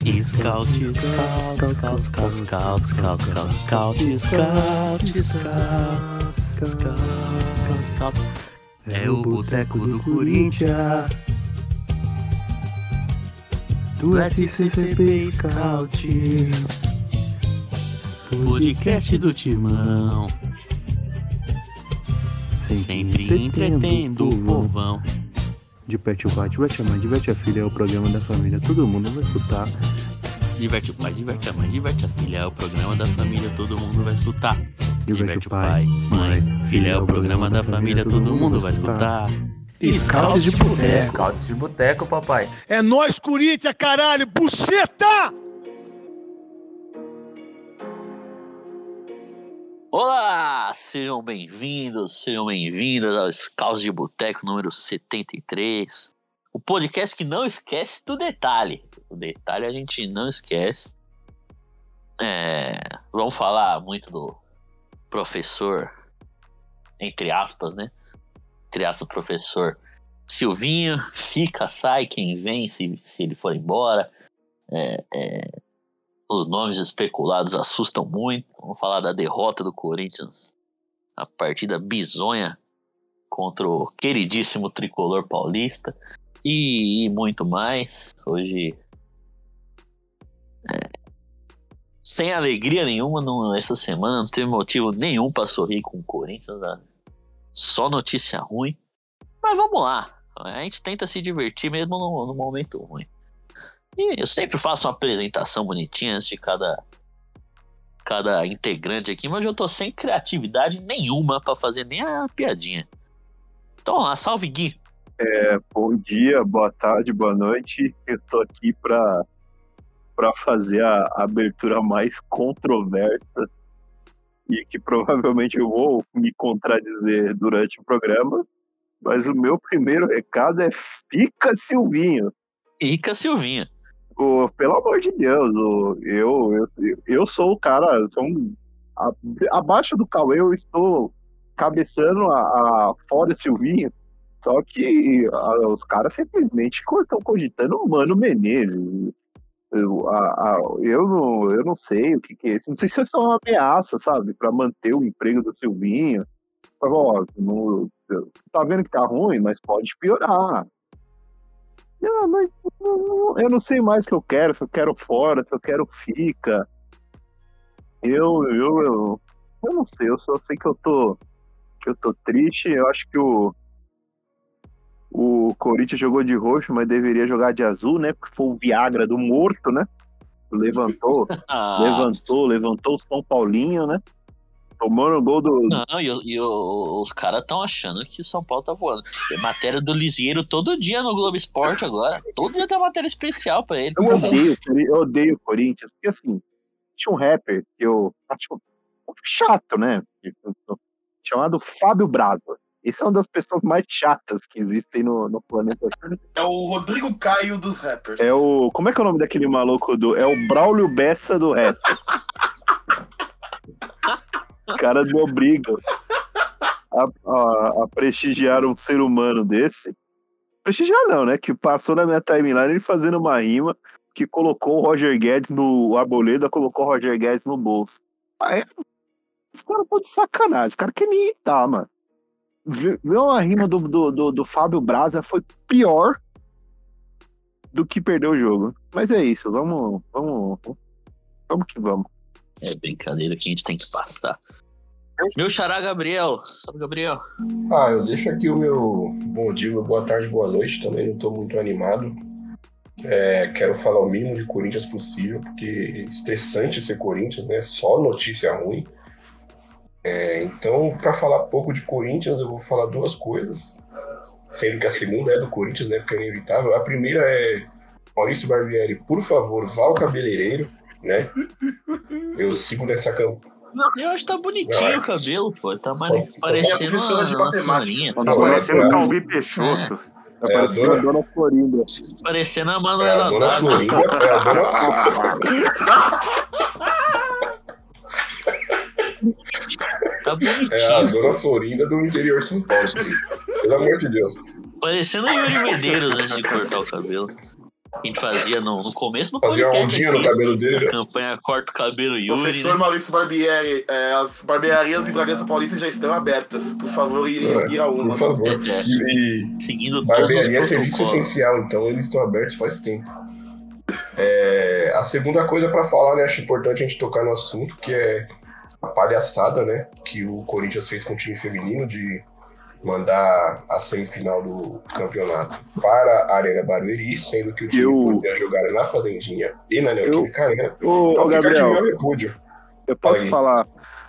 Scout, scout, scout, scout, scout, scout, scout, scout, scout, scout, scout, scout. É o boteco do Corinthians. Do SCCP Scout. Podcast do Timão. Sempre entretendo o povão. Diverte o pai, diverte a mãe, diverte a filha, é o programa da família, todo mundo vai escutar. Diverte o pai, diverte a mãe, diverte a filha. É o programa da família, todo mundo vai escutar. Diverte o pai, mãe, filha. É o programa da família, todo mundo vai escutar. Scouts de boteco. Scouts de boteco, papai. É nós, Corinthians, caralho! Buceta! Olá! Sejam bem-vindos, sejam bem-vindas ao Scouts de Boteco número 73. O podcast que não esquece do detalhe. O detalhe a gente não esquece. É, vamos falar muito do professor, entre aspas, né? Entre aspas, professor Silvinho. Fica, sai, quem vem, se, se ele for embora. É, é, os nomes especulados assustam muito. Vamos falar da derrota do Corinthians. A partida bizonha contra o queridíssimo tricolor paulista. E, e muito mais. Hoje. é, sem alegria nenhuma não, essa semana. Não teve motivo nenhum para sorrir com o Corinthians. né? Só notícia ruim. Mas vamos lá. A gente tenta se divertir mesmo no, no momento ruim. E eu sempre faço uma apresentação bonitinha antes de cada, cada integrante aqui, mas eu tô sem criatividade nenhuma pra fazer nem a piadinha. Então lá, salve Gui. Bom dia, boa tarde, boa noite. Eu tô aqui para para fazer a abertura mais controversa e que provavelmente eu vou me contradizer durante o programa. Mas o meu primeiro recado é fica Silvinho. Ica Silvinha. Ô, pelo amor de Deus, ô, eu, eu, eu sou o cara, sou um- a- abaixo do Cauê eu estou cabeçando a, a fora Silvinho, só que a- os caras simplesmente estão cogitando o Mano Menezes. Eu, a- a- eu, não, eu não sei o que, que é isso, não sei se é só uma ameaça, sabe, para manter o emprego do Silvinho. Ó, tá vendo que tá ruim, mas pode piorar. Mas não- não- eu não sei mais o que eu quero, se eu quero fora, se eu quero fica. Eu, eu, eu, eu não sei, eu só sei que eu tô, que eu tô triste. Eu acho que o, o Corinthians jogou de roxo, mas deveria jogar de azul, né? Porque foi o Viagra do morto, né? Levantou, Ah, levantou, levantou o São Paulinho, né? Tomando o gol do. Não, e, e o- os caras estão achando que o São Paulo tá voando. Tem matéria do Lisieiro todo dia no Globo Esporte agora. Todo dia tem matéria especial pra ele. Eu odeio, eu odeio o Corinthians, porque assim, tinha um rapper que eu acho chato, né? Chamado Fábio Braza. Esse é uma das pessoas mais chatas que existem no, no planeta. É o Rodrigo Caio dos rappers. É o. Como é que é o nome daquele maluco do. É o Braulio Bessa do rap. Cara me obriga a, a- a prestigiar um ser humano desse. Prestigiar não, né? Que passou na minha timeline ele fazendo uma rima que colocou o Roger Guedes no Arboleda, colocou o Roger Guedes no bolso. Aí, esse cara pode sacanagem, esse cara quer me irritar, mano. Ver uma rima do, do, do, do Fábio Braza foi pior do que perder o jogo. Mas é isso, vamos, vamos, vamos que vamos. É brincadeira que a gente tem que passar. Meu xará Gabriel. Salve, Gabriel. Ah, eu deixo aqui o meu bom dia, meu boa tarde, boa noite. Também não estou muito animado. É, quero falar o mínimo de Corinthians possível, porque é estressante ser Corinthians, né? Só notícia ruim. É, então, para falar pouco de Corinthians, eu vou falar duas coisas. Sendo que a segunda é do Corinthians, né? Porque é inevitável. A primeira é Maurício Barbieri, por favor, vá ao cabeleireiro, né? Eu sigo nessa campanha. Eu acho que tá bonitinho Não, o cabelo, pô. Tá Só- mare- só- parecendo de uma, senhorinha. Tá Não, parecendo é- o Calbi Peixoto. Tá É a parecendo a dona- Dona Florinda. Parecendo a É a Manuela dona. Florinda, é a dona Tá É a bonitinho. Dona Florinda do interior de São Paulo. Pelo amor de Deus. Parecendo o Yuri Medeiros antes de cortar o cabelo. A gente fazia no, no começo do Fazia uma podcast. ondinha no aqui. cabelo dele. né? Campanha Corta o Cabelo Yuri. Professor né? Maurício Barbieri, é, as barbearias em Bragança Paulista já estão abertas. Por favor, ir, É, ir a uma. Por favor. É, é. E, Seguindo todos os barbearia é serviço essencial, então eles estão abertos faz tempo. É, a segunda coisa pra falar, né? Acho importante a gente tocar no assunto, que é a palhaçada, né? Que o Corinthians fez com o time feminino de mandar a semifinal do campeonato para a Arena Barueri, sendo que o time Eu- podia jogar na Fazendinha e na Neoquímica Arena. Ô, Então Gabriel, repúdio. eu posso Aí. falar.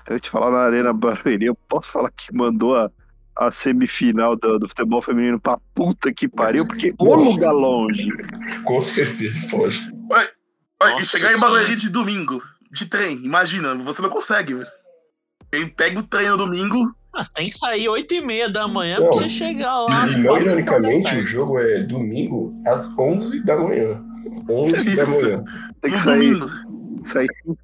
Eu te falar na Arena Barueri, eu posso falar que mandou a, a semifinal do, do futebol feminino pra puta que pariu, porque o lugar longe. Com certeza pode. Olha, e Nossa chegar em. Barueri de domingo, de trem, imagina, você não consegue, velho. Quem pega o trem no domingo, Mas tem que sair 8 e meia da manhã Não. pra você chegar lá. E não quatro, ironicamente, o jogo é domingo às 11 da manhã. 11 da manhã. Tem que no sair, domingo. sair cinco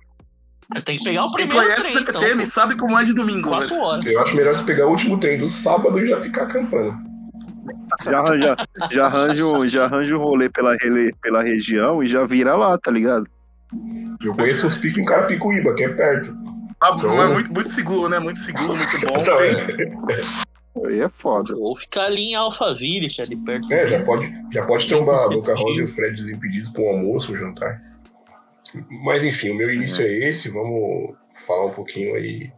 Mas tem que pegar o Quem primeiro conhece trem, o CPTM então. sabe como é de domingo. 4 horas. Eu acho melhor você pegar o último trem do sábado e já ficar acampando. Já arranja, já arranja, um, já arranja um rolê pela, pela região e já vira lá, tá ligado? Eu conheço uns picos em Carapicuíba, que é perto. Ah, Então- mas muito, muito seguro, né? Muito seguro, muito bom. Então, Tem- é, Aí é foda. Ou ficar ali em Alphaville, que é ali perto. é, já pode, já pode trombar. Boca Rosa e o Fred desimpedidos com o almoço, o jantar. Mas enfim, o meu início é esse. Vamos falar um pouquinho aí,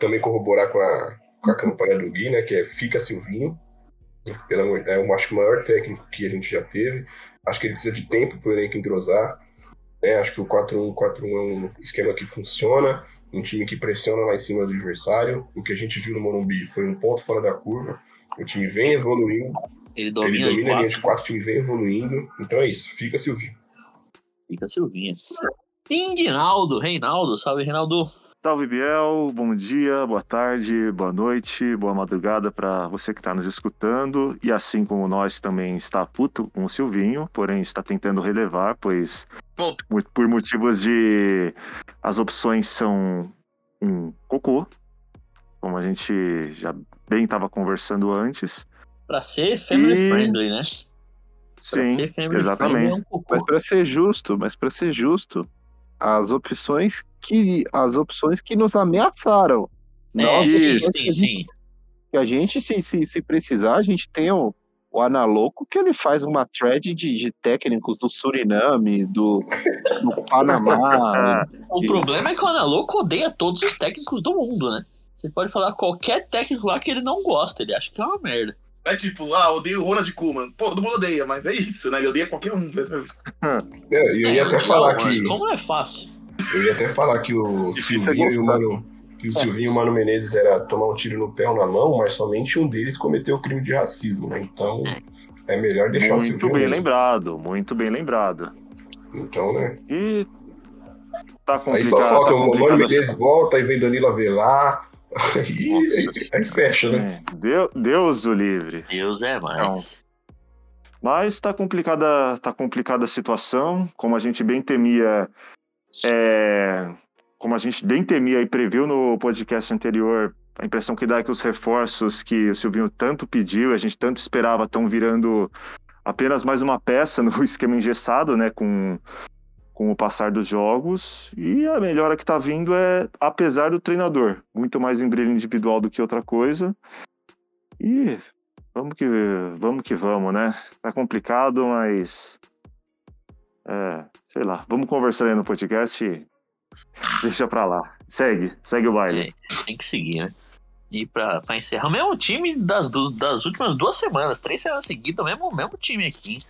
também corroborar com a, com a campanha do Gui, né? Que é Fica Silvinho. Pelo amor, é eu acho que o maior técnico que a gente já teve. Acho que ele precisa de tempo para o elenco entrosar. né? acho que o 4-1-4-1 é um esquema que funciona. Um time que pressiona lá em cima do adversário. O que a gente viu no Morumbi foi um ponto fora da curva. O time vem evoluindo. Ele Ele domina, domina a linha de quatro. o time vem evoluindo. Então é isso. Fica Silvinho. Fica Silvinha. Inguinaldo, Reinaldo, salve Reinaldo. Salve Biel, bom dia, boa tarde, boa noite, boa madrugada para você que está nos escutando e assim como nós também está puto com o Silvinho, porém está tentando relevar, pois por motivos de as opções são um cocô, como a gente já bem estava conversando antes. Pra ser family E- friendly, né? Pra Sim, ser family friendly é exatamente. um cocô. Mas pra ser justo, mas para ser justo, as opções que as opções que nos ameaçaram. É, Nós, sim, nós- sim, sim. que a gente, se, se, se precisar, a gente tem o, o Analoco, que ele faz uma thread de, de técnicos do Suriname, do, do Panamá. O problema é que o Analoco odeia todos os técnicos do mundo, né? Você pode falar qualquer técnico lá que ele não gosta, ele acha que é uma merda. É tipo, ah, odeio o Ronald Koeman. Pô, todo mundo odeia, mas é isso, né? Ele odeia qualquer um. É, e eu ia É, até falar mas que. Como é fácil? Eu ia até falar que o é Silvinho e o. Mano. Que o Silvinho e o Mano Menezes era tomar um tiro no pé ou na mão, mas somente um deles cometeu o crime de racismo, né? Então é melhor deixar o Muito Silvinho. bem mesmo. lembrado, muito bem lembrado. Então, né? E tá Aí complicado, só falta tá o Mano Menezes volta, aí vem Danilo Avelar. Aí, aí, fecha, né? É, Deu- Deus o livre. Deus é, mano. Não. Mas está complicada, tá complicada a situação, como a gente bem temia, é, como a gente bem temia e previu no podcast anterior, a impressão que dá é que os reforços que o Silvinho tanto pediu, a gente tanto esperava, estão virando apenas mais uma peça no esquema engessado, né, com, com o passar dos jogos. E a melhora que está vindo é, apesar do treinador, muito mais em brilho individual do que outra coisa. E Vamos que vamos, que vamos né? Tá complicado, mas. É, sei lá. Vamos conversar aí no podcast e deixa pra lá. Segue, segue o baile. Tem que seguir, né? E pra, pra encerrar, o mesmo time das, das últimas duas semanas, três semanas seguidas, o mesmo, mesmo time aqui.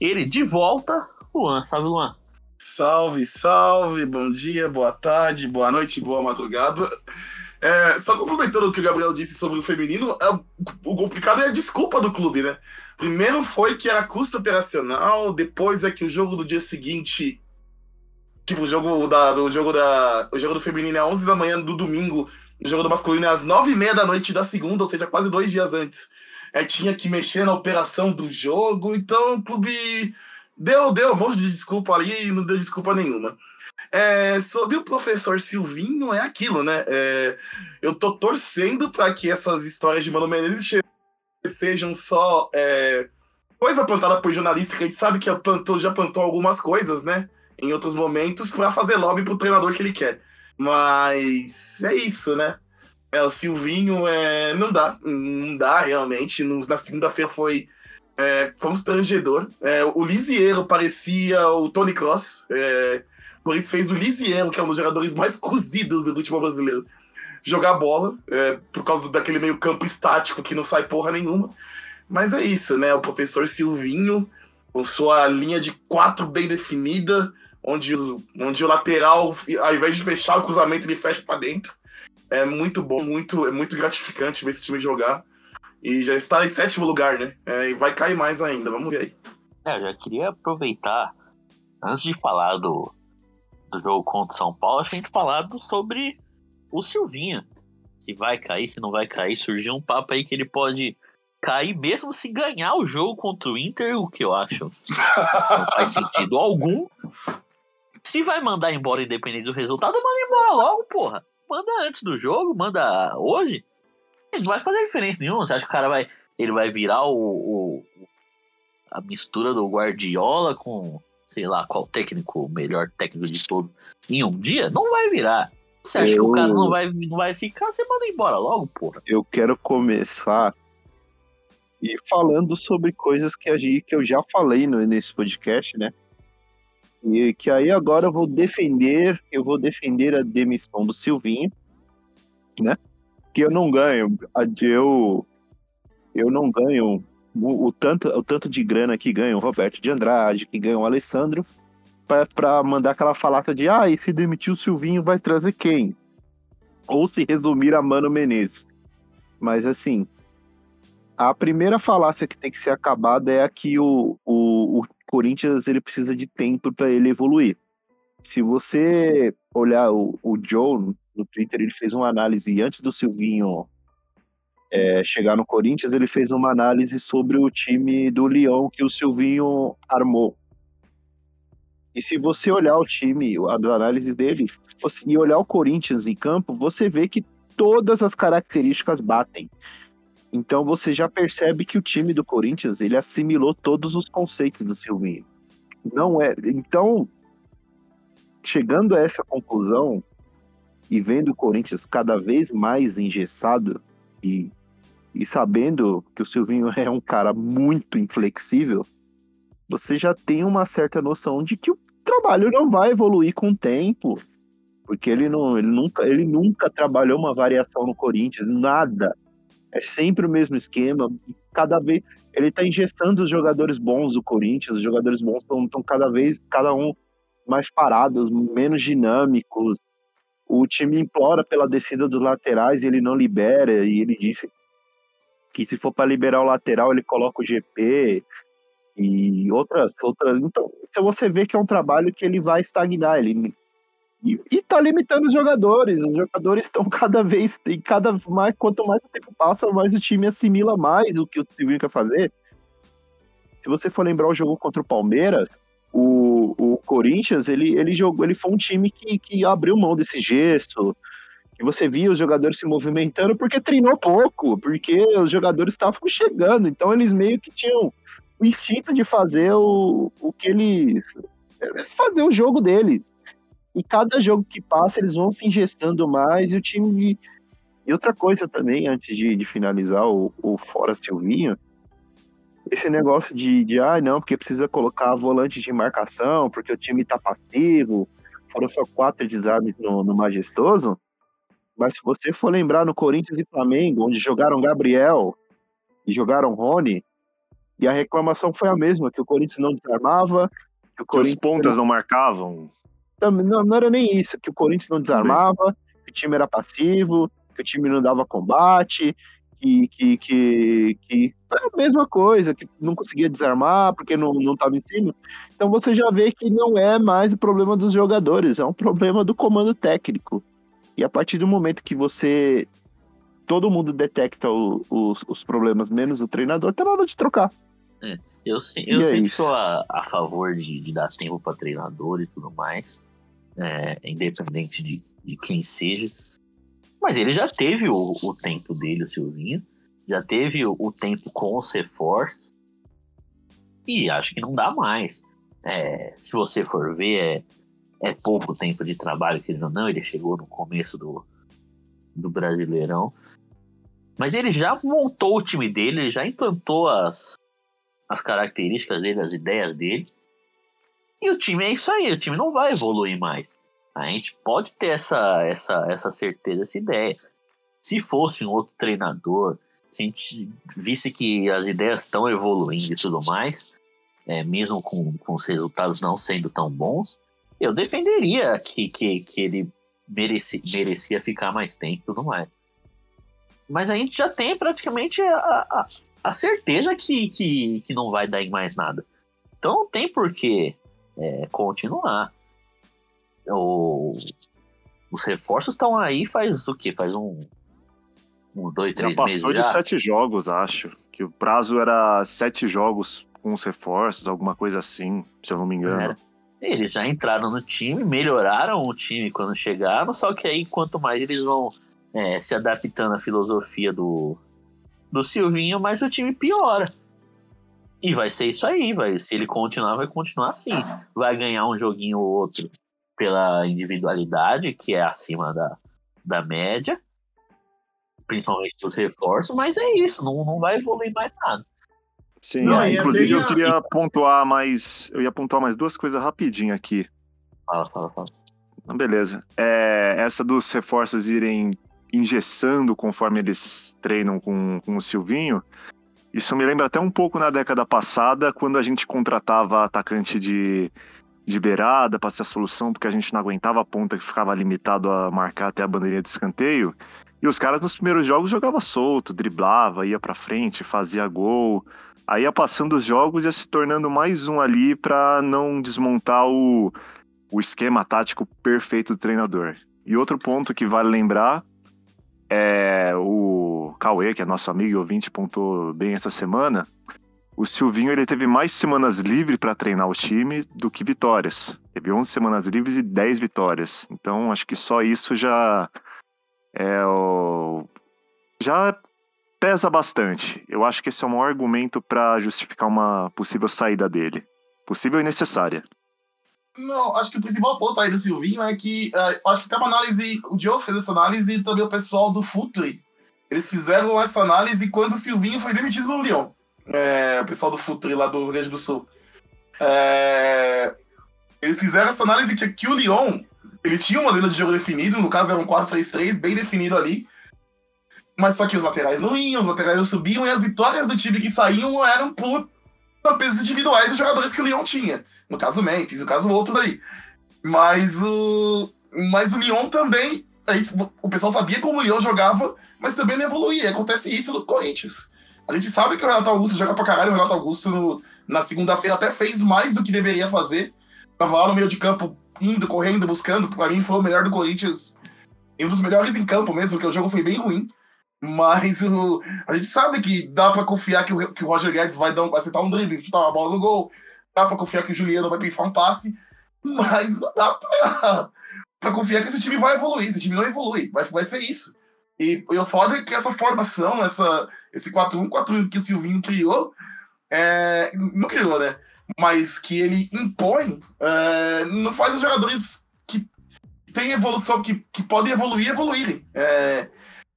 Ele de volta, Luan, sabe, Luan? Salve, salve, bom dia, boa tarde, boa noite, boa madrugada. É, só complementando o que o Gabriel disse sobre o feminino, é, o complicado é a desculpa do clube, né? Primeiro foi que era custo operacional, depois é que o jogo do dia seguinte, tipo, o jogo da, do jogo da, o jogo do feminino é às 11 da manhã do domingo, o jogo do masculino é às 9 e meia da noite da segunda, ou seja, quase dois dias antes. É, tinha que mexer na operação do jogo, então o clube deu, deu um monte de desculpa ali e não deu desculpa nenhuma. É, sobre o professor Silvinho, é aquilo, né? É, eu tô torcendo para que essas histórias de Mano Menezes sejam só é, coisa plantada por jornalista que a gente sabe que plantou, já plantou algumas coisas, né? Em outros momentos, para fazer lobby pro treinador que ele quer. Mas é isso, né? É, o Silvinho é, não dá, não dá realmente. No, na segunda-feira foi é, constrangedor. É, o Lisiero parecia o Tony Cross. É, por isso fez o Lisiero, que é um dos jogadores mais cozidos do futebol brasileiro, jogar bola, é, por causa daquele meio campo estático que não sai porra nenhuma. Mas é isso, né? O professor Silvinho, com sua linha de quatro bem definida, onde, onde o lateral, ao invés de fechar o cruzamento, ele fecha para dentro. É muito bom, muito, é muito gratificante ver esse time jogar. E já está em sétimo lugar, né? É, e vai cair mais ainda, vamos ver aí. É, eu já queria aproveitar, antes de falar do, do jogo contra o São Paulo, a gente falado sobre o Silvinho. Se vai cair, se não vai cair, surgiu um papo aí que ele pode cair mesmo se ganhar o jogo contra o Inter, o que eu acho não faz sentido algum. Se vai mandar embora independente do resultado, manda embora logo, porra. Manda antes do jogo, manda hoje. Não vai fazer diferença nenhuma. Você acha que o cara vai. Ele vai virar o, o a mistura do Guardiola com, sei lá, qual técnico, o melhor técnico de todo em um dia? Não vai virar. Você acha eu... que o cara não vai, não vai ficar? Você manda embora logo, porra. Eu quero começar e falando sobre coisas que, a gente, que eu já falei no, nesse podcast, né? E que aí agora eu vou defender, eu vou defender a demissão do Silvinho, né? Que eu não ganho, eu eu não ganho o, o tanto o tanto de grana que ganha o Roberto de Andrade, que ganha o Alessandro, para mandar aquela falácia de ah, e se demitir o Silvinho vai trazer quem? Ou se resumir a Mano Menezes. Mas assim, a primeira falácia que tem que ser acabada é a que o, o, o Corinthians ele precisa de tempo para ele evoluir. Se você olhar o, o Joe no Twitter, ele fez uma análise antes do Silvinho é, chegar no Corinthians, ele fez uma análise sobre o time do Leão que o Silvinho armou. E se você olhar o time, a análise dele, e olhar o Corinthians em campo, você vê que todas as características batem. Então você já percebe que o time do Corinthians ele assimilou todos os conceitos do Silvinho. Não é. Então, chegando a essa conclusão e vendo o Corinthians cada vez mais engessado e, e sabendo que o Silvinho é um cara muito inflexível, você já tem uma certa noção de que o trabalho não vai evoluir com o tempo. Porque ele, não, ele, nunca, ele nunca trabalhou uma variação no Corinthians, nada. É sempre o mesmo esquema. Cada vez ele está ingestando os jogadores bons do Corinthians. Os jogadores bons estão cada vez, cada um mais parados, menos dinâmicos. O time implora pela descida dos laterais ele não libera. E ele disse que se for para liberar o lateral, ele coloca o GP e outras outras. Então, se você vê que é um trabalho que ele vai estagnar, ele e, e tá limitando os jogadores. Os jogadores estão cada vez, e cada mais, quanto mais o tempo passa, mais o time assimila mais o que o Silvinho quer fazer. Se você for lembrar o jogo contra o Palmeiras, Corinthians, ele, ele jogou, ele foi um time que, que abriu mão desse gesto, que você via os jogadores se movimentando porque treinou pouco, porque os jogadores estavam chegando, então eles meio que tinham o instinto de fazer o, o que eles fazer o jogo deles. E cada jogo que passa, eles vão se ingestando mais e o time. E outra coisa também, antes de, de finalizar o, o Fora Silvinho, esse negócio de, de, ah, não, porque precisa colocar volante de marcação, porque o time tá passivo, foram só quatro desarmes no, no Majestoso. Mas se você for lembrar no Corinthians e Flamengo, onde jogaram Gabriel e jogaram Rony, e a reclamação foi a mesma, que o Corinthians não desarmava, que, que os pontas não marcavam. Não, não era nem isso, que o Corinthians não desarmava, que o time era passivo, que o time não dava combate, que, que, que, que é a mesma coisa, que não conseguia desarmar porque não estava em cima. Então você já vê que não é mais o problema dos jogadores, é um problema do comando técnico. E a partir do momento que você. Todo mundo detecta o, os, os problemas, menos o treinador, tá na hora de trocar. É, eu, eu é sempre sou a, a favor de, de dar tempo para treinador e tudo mais é, independente de, de quem seja. Mas ele já teve o, o tempo dele, o Silvinho. Já teve o, o tempo com os reforços. E acho que não dá mais. É, se você for ver, é, é pouco tempo de trabalho, querendo ou não. Ele chegou no começo do, do Brasileirão. Mas ele já montou o time dele, ele já implantou as, as características dele, as ideias dele. E o time é isso aí, o time não vai evoluir mais. A gente pode ter essa, essa, essa certeza, essa ideia. Se fosse um outro treinador, se a gente visse que as ideias estão evoluindo e tudo mais, é, mesmo com, com os resultados não sendo tão bons, eu defenderia que, que, que ele mereci, merecia ficar mais tempo e tudo mais. Mas a gente já tem praticamente a, a, a certeza que, que, que não vai dar em mais nada. Então não tem por que é, continuar. O, os reforços estão aí faz o que? Faz um, um dois, três já meses passou de sete jogos, acho. Que o prazo era sete jogos com os reforços, alguma coisa assim, se eu não me engano. Era. Eles já entraram no time, melhoraram o time quando chegaram, só que aí quanto mais eles vão é, se adaptando à filosofia do, do Silvinho, mais o time piora. E vai ser isso aí, vai. Se ele continuar, vai continuar assim. Vai ganhar um joguinho ou outro pela individualidade, que é acima da, da média, principalmente dos reforços, mas é isso, não, não vai evoluir mais nada. Sim, Não, é, e é inclusive eu a- queria pontuar mais. Eu ia pontuar mais duas coisas rapidinho aqui. Fala, fala, fala. Então, beleza. É, essa dos reforços irem engessando conforme eles treinam com, com o Silvinho, isso me lembra até um pouco na década passada, quando a gente contratava atacante de, de beirada para ser a solução, porque a gente não aguentava a ponta que ficava limitado a marcar até a bandeirinha de escanteio. E os caras nos primeiros jogos jogavam solto, driblava, ia para frente, fazia gol. Aí ia passando os jogos e ia se tornando mais um ali para não desmontar o, o esquema tático perfeito do treinador. E outro ponto que vale lembrar é o Cauê, que é nosso amigo e ouvinte, pontou bem essa semana. O Silvinho ele teve mais semanas livres para treinar o time do que vitórias. Teve 11 semanas livres e 10 vitórias. Então acho que só isso já é o já pesa bastante. Eu acho que esse é o maior argumento para justificar uma possível saída dele. Possível e necessária. Não, acho que o principal ponto aí do Silvinho é que eh, acho que tem uma análise. O Diogo fez essa análise e também o pessoal do Futre. Eles fizeram essa análise quando o Silvinho foi demitido no Lyon. É, o pessoal do Futre lá do Rio Grande do Sul. É, eles fizeram essa análise que, que o Lyon ele tinha um modelo de jogo definido, no caso era um 4-3-3, bem definido ali. Mas só que os laterais não iam, os laterais não subiam, e as vitórias do time que saíam eram por pesos individuais dos jogadores que o Lyon tinha. No caso o Memphis, no caso o outro daí. Mas o. Mas o Lyon também. Gente, o pessoal sabia como o Lyon jogava, mas também não evoluía. Acontece isso nos Corinthians. A gente sabe que o Renato Augusto joga pra caralho. O Renato Augusto no- na segunda-feira até fez mais do que deveria fazer. Tava lá no meio de campo, indo, correndo, buscando. Pra mim foi o melhor do Corinthians. E um dos melhores em campo mesmo, porque o jogo foi bem ruim. Mas o, a gente sabe que dá pra confiar que o, que o Roger Guedes vai, dar um, vai acertar um drible, chutar uma bola no gol. Dá pra confiar que o Juliano vai pifar um passe. Mas não dá pra, pra confiar que esse time vai evoluir. Esse time não evolui. Vai, vai ser isso. E, e o foda é que essa formação, essa, esse 4-1-4-1 que o Silvinho criou, é, não criou, né? Mas que ele impõe, é, não faz os jogadores que têm evolução, que, que podem evoluir, evoluírem. É,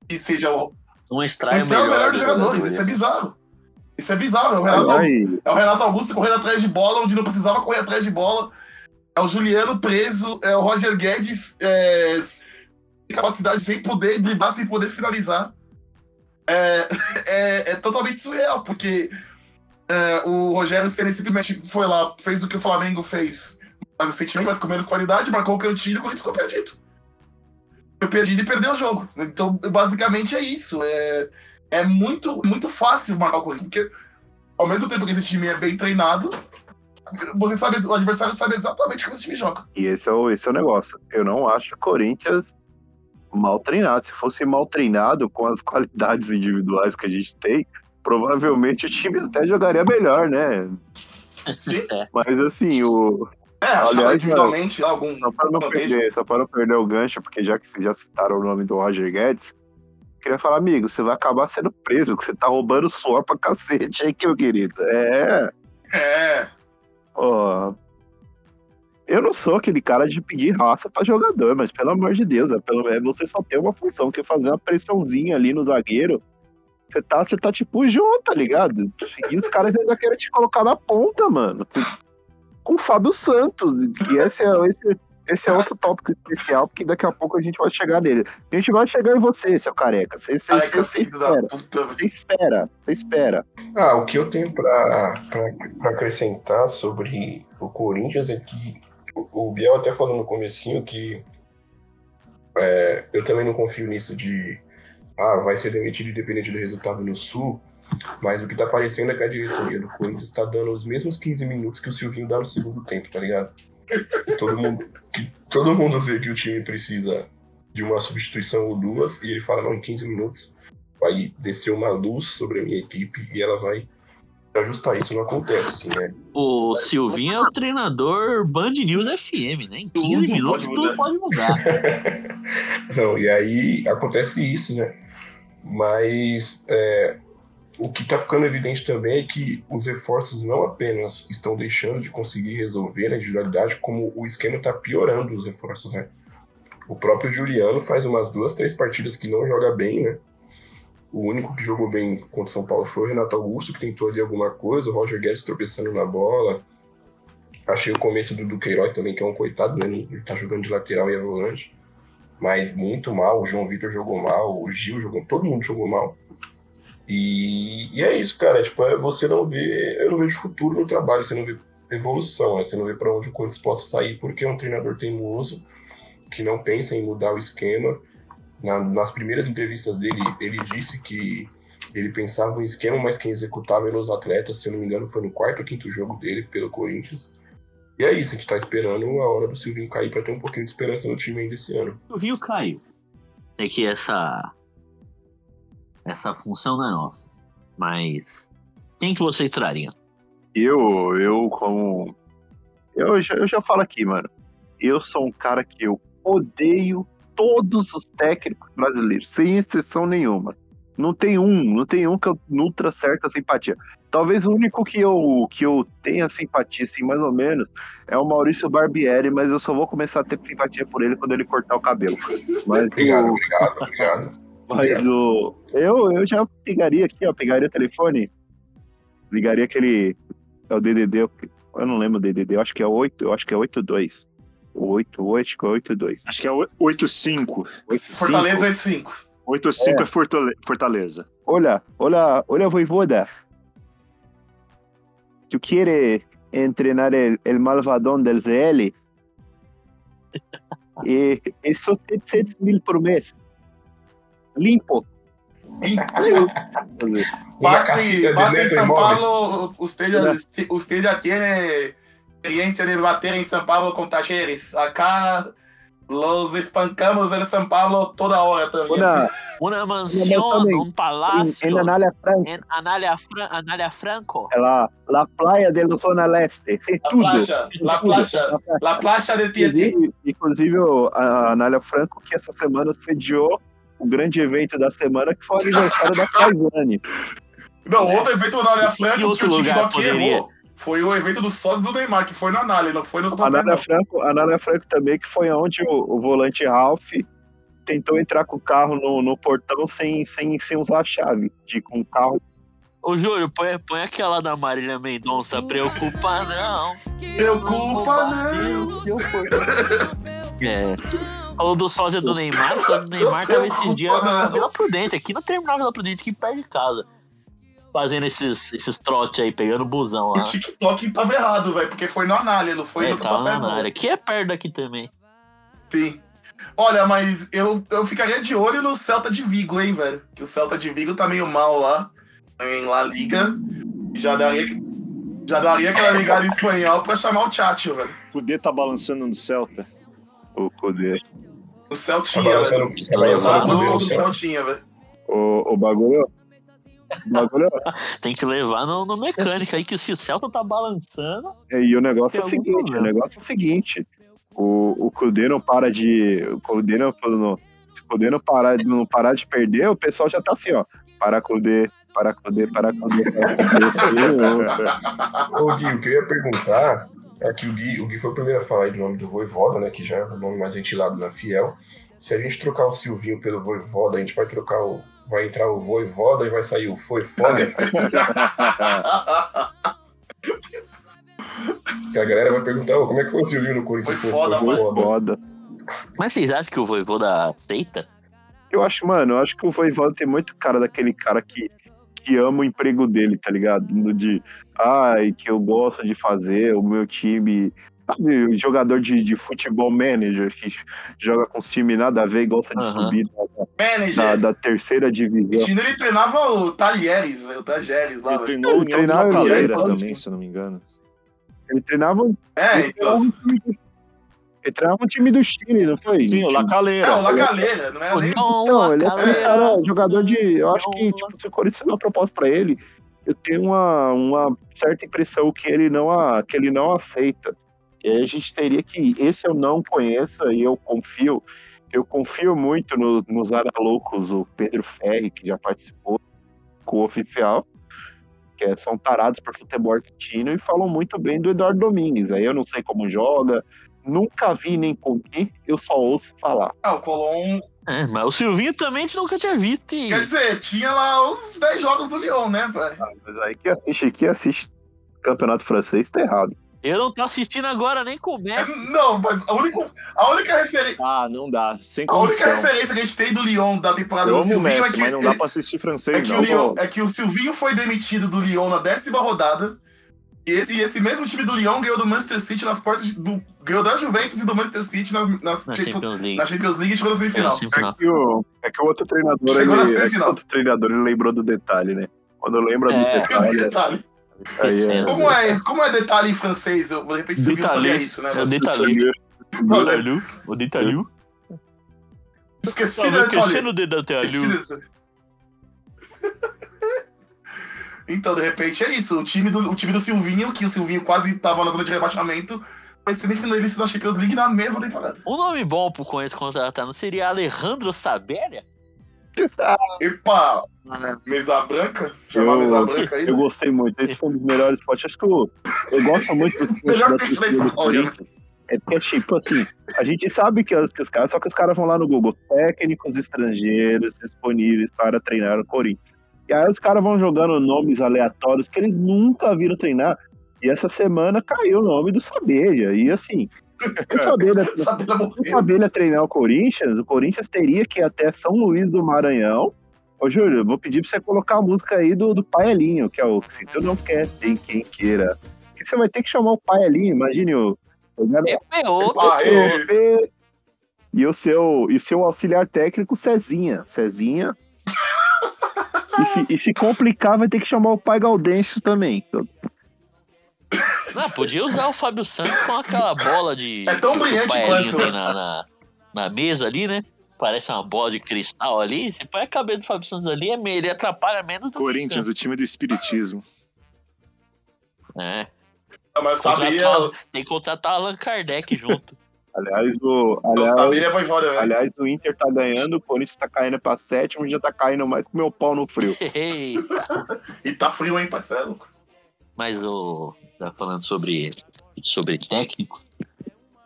que seja o, Um extrai é o melhor, melhor dos jogadores. jogadores. Isso é bizarro. Isso é bizarro. É o Renato, é o Renato Augusto correndo atrás de bola onde não precisava correr atrás de bola. É o Juliano preso. É o Roger Guedes é, sem capacidade, sem poder driblar, sem poder finalizar. É, é, é totalmente surreal, porque é, o Rogério Ceni simplesmente foi lá, fez o que o Flamengo fez, mas recentemente, mas com menos qualidade, marcou o cantinho e o Corinthians ficou perdido. Foi perdido e perdeu o jogo. Então, basicamente é isso. É, é muito, muito fácil marcar o Corinthians, porque ao mesmo tempo que esse time é bem treinado, você sabe, o adversário sabe exatamente como esse time joga. e esse é, o, esse é o negócio. Eu não acho o Corinthians mal treinado. Se fosse mal treinado com as qualidades individuais que a gente tem, provavelmente o time até jogaria melhor, né? Sim. Mas assim, o, É, Aliás, individualmente algum. Só para não perder, só para não perder o gancho, porque já que vocês já citaram o nome do Roger Guedes, queria falar, amigo, você vai acabar sendo preso, que você tá roubando suor pra cacete aí, que meu querido. É. É. Ó, eu não sou aquele cara de pedir raça pra jogador, mas pelo amor de Deus, é, pelo, é, você só tem uma função, que é fazer uma pressãozinha ali no zagueiro. Você tá, você tá tipo junto, tá ligado? E os caras ainda querem te colocar na ponta, mano. Com o Fábio Santos, que esse é, esse, esse é outro tópico especial, porque daqui a pouco a gente vai chegar nele. A gente vai chegar em você, seu careca. Você, você, Careca, você espera. Você espera, você espera. Ah, o que eu tenho pra acrescentar sobre o Corinthians é que o, Biel até falou no comecinho que é, eu também não confio nisso de ah, vai ser demitido independente do resultado no Sul, mas o que tá parecendo é que a diretoria do Corinthians tá dando os mesmos 15 minutos que o Silvinho dá no segundo tempo, tá ligado? Que todo mundo, todo mundo vê que o time precisa de uma substituição ou duas, e ele fala, não, em 15 minutos vai descer uma luz sobre a minha equipe e ela vai ajustar. Isso não acontece, assim, né? O Silvinho é o treinador Band News FM, né? Em 15 Tudo minutos pode tudo pode mudar. Não, e aí acontece isso, né? Mas é, o que tá ficando evidente também é que os reforços não apenas estão deixando de conseguir resolver a individualidade, como o esquema tá piorando os reforços, né? O próprio Juliano faz umas duas, três partidas que não joga bem, né? O único que jogou bem contra o São Paulo foi o Renato Augusto, que tentou ali alguma coisa, o Roger Guedes tropeçando na bola. Achei o começo do Duqueiroz também, que é um coitado, né? Ele tá jogando de lateral e é volante. Mas muito mal, o João Vitor jogou mal, o Gil jogou, todo mundo jogou mal. E, e é isso, cara. Tipo, é, você não vê. Eu não vejo futuro no trabalho, você não vê evolução, né? você não vê pra onde o Corinthians possa sair, porque é um treinador teimoso, que não pensa em mudar o esquema. Na- nas primeiras entrevistas dele, ele disse que ele pensava em esquema, mas quem executava eram os atletas. Se eu não me engano, foi no quarto ou quinto jogo dele pelo Corinthians. E é isso, a gente tá esperando a hora do Silvinho cair pra ter um pouquinho de esperança no time ainda esse ano. O Silvinho caiu. É que essa. Essa função não é nossa. Mas. Quem que você traria? Eu, eu como. Eu já, eu já falo aqui, mano. Eu sou um cara que eu odeio todos os técnicos brasileiros, sem exceção nenhuma. Não tem um, não tem um que eu nutra certa simpatia. Talvez o único que eu, que eu tenha simpatia, assim, mais ou menos, é o Maurício Barbieri, mas eu só vou começar a ter simpatia por ele quando ele cortar o cabelo. Mas Obrigado, o- obrigado, obrigado. mas o. Eu, eu já pegaria aqui, ó. Pegaria o telefone. Ligaria aquele. É o DDD. Eu eu não lembro o DDD. Eu acho que é 8. Eu acho que é 82. O 88, acho que é 82. Acho que é o 85. 85. Fortaleza 85. 85 é, Fortale- Fortaleza. Olha, olha, olha, voivoda. Tu quieres entrenar el, el malvadón del ZL? E, e só 700 mil por mês. Limpo. Uma Bate, em São. Paulo, usted ya, usted ya tiene experiencia de bater en São Paulo con talleres. Acá los espancamos en São Paulo toda hora também, un en, palacio. en Anália Franca, En Anália, Fran Anália Franco. la, la playa de la zona leste. Tem La tudo. playa, la playa, la playa de Tietê. Inclusive, a Anália Franco, que essa semana sediou o grande evento da semana, que foi o aniversário da Caizane. Não, outro evento na Anália Franca Que que, o poderia? errou. Foi o evento do sócio do Neymar, que foi no Anália, não foi no A. Anália Franco, a Anália Franco também, que foi onde o, o volante Ralph tentou entrar com o carro no, no portão sem, sem, sem usar a chave. De, com o carro. Ô, Júlio, põe, põe aquela da Marília Mendonça. Preocupa não. Preocupa não. Se eu for. É. Falou do sósia do Neymar. O sósia do Neymar tava esses dias na Vila Prudente, aqui no terminal Vila Prudente, aqui perto de casa. Fazendo esses, esses trotes aí, pegando busão O lá. TikTok tava errado, velho, porque foi no Anália, não foi É, no tava na área. Que é perto daqui também. Sim. Olha, mas eu, eu ficaria de olho no Celta de Vigo, hein, velho? Que o Celta de Vigo tá meio mal lá, em La Liga. Já daria, já daria aquela ligada em espanhol pra chamar o Tchatcho, velho. Poder tá balançando no Celta. O, poder. O Tá Celtinha, velho. tá Levar o do céu. Celtinha, velho. O, o bagulho. O bagulho. Tem que levar no, no mecânico aí, que se o Celta tá balançando. E o negócio é o seguinte: o problema. negócio é o seguinte. O, o Cudê não para de. O Cudê não, não, se o Cudê não parar, não parar de perder, o pessoal já tá assim, ó. Para Cudê, Paracudê, paracudê, paracudê. Ô Gui, o que eu ia perguntar é que o Gui, o Gui foi o primeiro a falar aí do nome do Voivoda, né? Que já é o nome mais ventilado na Fiel. Se a gente trocar o Silvinho pelo Voivoda, a gente vai trocar o. Vai entrar o Voivoda e vai sair o Foi Foda. que a galera vai perguntar, "Ô, como é que foi o Silvinho no Corinthians? Foi foda, foi. Foda. Mas vocês acham que o Voivoda aceita? Eu acho, mano, eu acho que o Voivoda tem muito cara daquele cara que, que ama o emprego dele, tá ligado? No de, ai, que eu gosto de fazer, o meu time. Sabe, o jogador de, de futebol manager que joga com time nada a ver e gosta de Aham. subir da, da, da terceira divisão. China, ele treinava o Talheres, velho. O Talheres lá, Ele velho. treinou o de treinava- Lacaleira ele- também, se eu não me engano. Ele treinava, É, ele treinava, então. um time do, ele treinava um time do Chile, não foi? Sim, o Lacaleira. É, o Lacaleira, não é nem. Não, ele é cara, jogador de. Eu acho que, Não. tipo, se o Corinthians uma proposta pra ele, eu tenho uma, uma certa impressão que ele não, a, que ele não aceita. E aí a gente teria que. Esse eu não conheço e eu confio. Eu confio muito no, nos Araloucos, o Pedro Ferri, que já participou com o oficial, que é- são tarados por futebol argentino e falam muito bem do Eduardo Domingues. Aí eu não sei como joga, nunca vi nem comi, eu só ouço falar. Ah, o Colom. É, mas o Silvinho também a gente nunca tinha visto. E... Quer dizer, tinha lá os 10 jogos do Lyon, né, velho? Ah, mas aí que assiste, que assiste campeonato francês tá errado. Eu não tô assistindo agora nem começa. É, Não, mas a única, a única referência. Ah, não dá. Sem A única referência que a gente tem do Lyon da temporada Eu do o Silvinho é Messi, que, mas não dá pra assistir é, francês, que o não. Lyon, é que o Silvinho foi demitido do Lyon na décima rodada. E esse, e esse mesmo time do Lyon ganhou do Manchester City nas portas do. Ganhou da Juventus e do Manchester City na, na, Na Champions, Champions League. na Champions League e chegou na semifinal. É. É que o, é que o outro treinador, Chegou na ele, é que semifinal. o outro treinador ele lembrou do detalhe, né? Quando lembra do É. detalhe, Detalhe. Esquecendo. Como é, como é detalhe em francês? Eu, de repente o Silvinho sabia Detalhe. isso, né? É o detalhe. Detalhe. O detalhe. Esqueci Tava do detalhe. detalhe. Esqueci do- Então, de repente, é isso. O time do, o time do Silvinho, que o Silvinho quase tava na zona de rebaixamento, ser semifinalista da Champions League na mesma temporada. Um nome bom pro Corinthians contratar não seria Alejandro Saberia? Epa! Mesa branca? Chamar mesa eu, branca aí. eu né? gostei muito. Esse foi um dos melhores potes. Acho que eu, eu gosto muito do Melhor pitch da história, né? Corinthians. É porque, tipo assim, a gente sabe que, os- que os caras, só que os caras vão lá no Google, técnicos estrangeiros disponíveis para treinar o Corinthians. E aí os caras vão jogando nomes aleatórios que eles nunca viram treinar. E essa semana caiu o nome do Sabeja. E assim, se o Sabeja, Sabia se morrer. Sabeja treinar o Corinthians, o Corinthians teria que ir até São Luís do Maranhão. Ô, Júlio, eu vou pedir pra você colocar a música aí do, do Pai Elinho, que é o Se Tu Não Quer, Tem Quem Queira. Porque você vai ter que chamar o Pai Elinho, imagine o... o EPO. Aê! e o seu, e seu auxiliar técnico, Cezinha. Cezinha. E se, e se complicar, vai ter que chamar o pai Gaudêncio também. Não, podia usar o Fábio Santos com aquela bola de. É tão que o brilhante Paelinho quanto. tem na, na, na mesa ali, né? Parece uma bola de cristal ali. Se põe a cabeça do Fábio Santos ali, é ele atrapalha menos do que Corinthians, o time do espiritismo. É. Ah, Mas sabia. Tem que contratar Allan Kardec junto. Aliás, o, Não aliás, sabia, foi embora, velho. aliás, o Inter tá ganhando, o Corinthians tá caindo pra sétimo e já tá caindo mais que meu pau no frio. Eita. E tá frio, hein, parceiro? Mas o. Tá falando sobre, sobre técnico.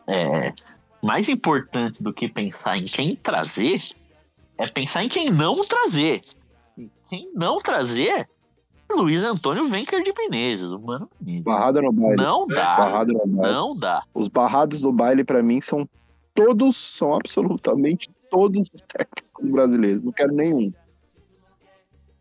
É. Mais importante do que pensar em quem trazer é pensar em quem não trazer. E quem não trazer é Luiz Antônio Venker de Menezes, o Mano. Barrada no baile. Não dá. No baile. Não dá. Os barrados do baile, pra mim, são todos, são absolutamente todos os técnicos brasileiros. Não quero nenhum.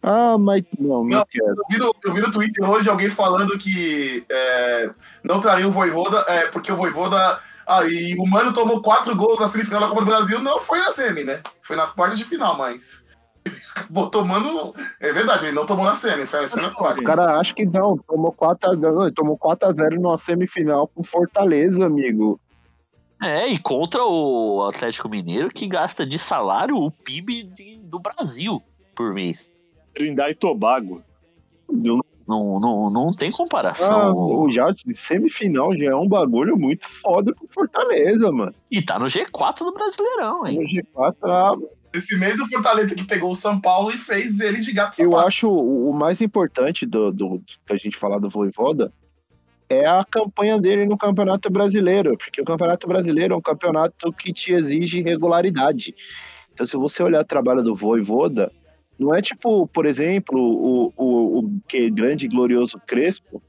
Ah, mas não, não Não. quero. Eu vi, no, eu vi no Twitter hoje alguém falando que é, não traria o Voivoda, é, porque o Voivoda. Ah, e o Mano tomou quatro gols na semifinal da Copa do Brasil. Não foi na semi, né? Foi nas quartas de final, mas. Acabou tomando. É verdade, ele não tomou na semi, foi foi nas O quartas. cara acha que não, tomou 4x0, tomou 4x0 numa semifinal com Fortaleza, amigo. É, e contra o Atlético Mineiro que gasta de salário o PIB de- do Brasil por mês. Trindade e Tobago. Eu Não, não, não tem Ah, comparação. o já de semifinal já é um bagulho muito foda pro Fortaleza, mano. E tá no G4 do Brasileirão, No hein? G4, ah, Esse mesmo Fortaleza que pegou o São Paulo e fez ele de gato eu acho o, o mais importante do, do que a gente falar do Voivoda é a campanha dele no Campeonato Brasileiro, porque o Campeonato Brasileiro é um campeonato que te exige regularidade. Então, se você olhar o trabalho do Voivoda, não é tipo, por exemplo, o, o, o que grande e glorioso Crespo,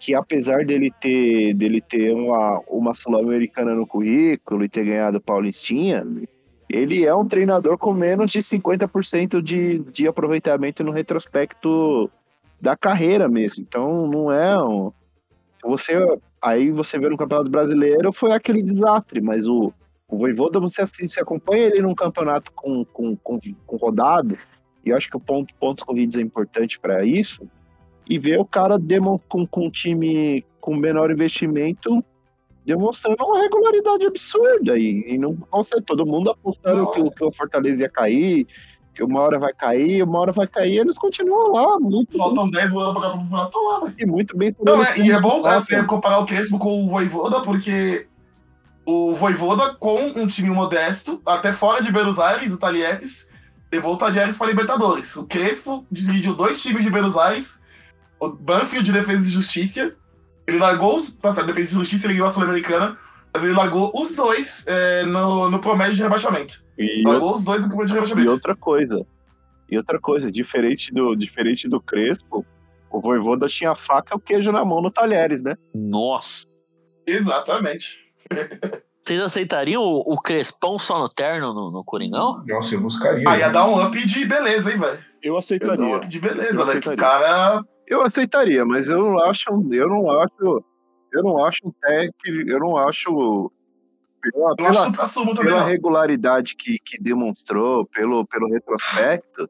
que apesar dele ter, dele ter uma, uma Sul-Americana no currículo e ter ganhado Paulistinha, ele é um treinador com menos de 50% de, de aproveitamento no retrospecto da carreira mesmo. Então não é um. Você, aí você vê no Campeonato Brasileiro foi aquele desastre, mas o, o Voivoda, você, assim, você acompanha ele num campeonato com, com, com, com rodado, e eu acho que o ponto, pontos corridos é importante para isso, e ver o cara demo, com, com um time com menor investimento demonstrando uma regularidade absurda e, e não você todo mundo apostando que, o- que o Fortaleza ia cair, que uma hora vai cair, uma hora vai cair, eles continuam lá, muito Faltam 10 anos pra acabar o campeonato, tão lá, velho. bem, muito bem. Não, é, e é bom Nossa, assim, comparar o Crespo com o Voivoda, porque o Voivoda, com um time modesto, até fora de Buenos Aires, o Talieres, levou o Talieres para Libertadores. O Crespo dirigiu dois times de Buenos Aires, o Banfield de Defesa e Justiça. Ele largou os. Tá certo, Defesa e Justiça, ele ganhou a Sul-Americana, mas ele largou os dois é, no, no promédio de rebaixamento. E, Largou os dois no promédio de e rebaixamento. outra coisa, e outra coisa, diferente do, diferente do Crespo, o Voivoda tinha a faca e o queijo na mão no Talheres, né? Nossa. Exatamente. Vocês aceitariam o, o Crespão só no terno no, no Coringão? Nossa, eu buscaria. Aí ia dar um up de beleza, hein, velho? Eu Ia dar um aceitaria. up de beleza, Eu velho. Que o aceitaria. cara Eu aceitaria, mas eu não acho, eu não acho, eu não acho um técnico, eu não acho pela, Eu acho pela, pela regularidade que, que demonstrou, pelo, pelo retrospecto,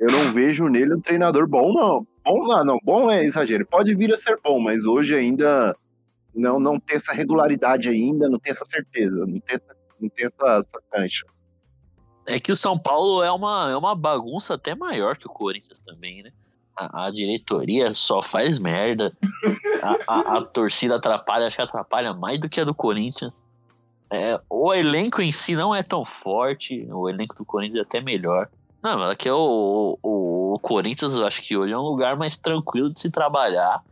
eu não vejo nele um treinador bom, não. Bom não, não, bom é exagero. Pode vir a ser bom, mas hoje ainda não, não tem essa regularidade ainda, não tem essa certeza, não tem essa, não tem essa, essa cancha. É que o São Paulo é uma, é uma bagunça até maior que o Corinthians também, né? A, a diretoria só faz merda. A, a- a torcida atrapalha, acho que atrapalha mais do que a do Corinthians. É, o elenco em si não é tão forte. O elenco do Corinthians é até melhor. Não, mas aqui é o, o, o Corinthians, eu acho que hoje é um lugar mais tranquilo de se trabalhar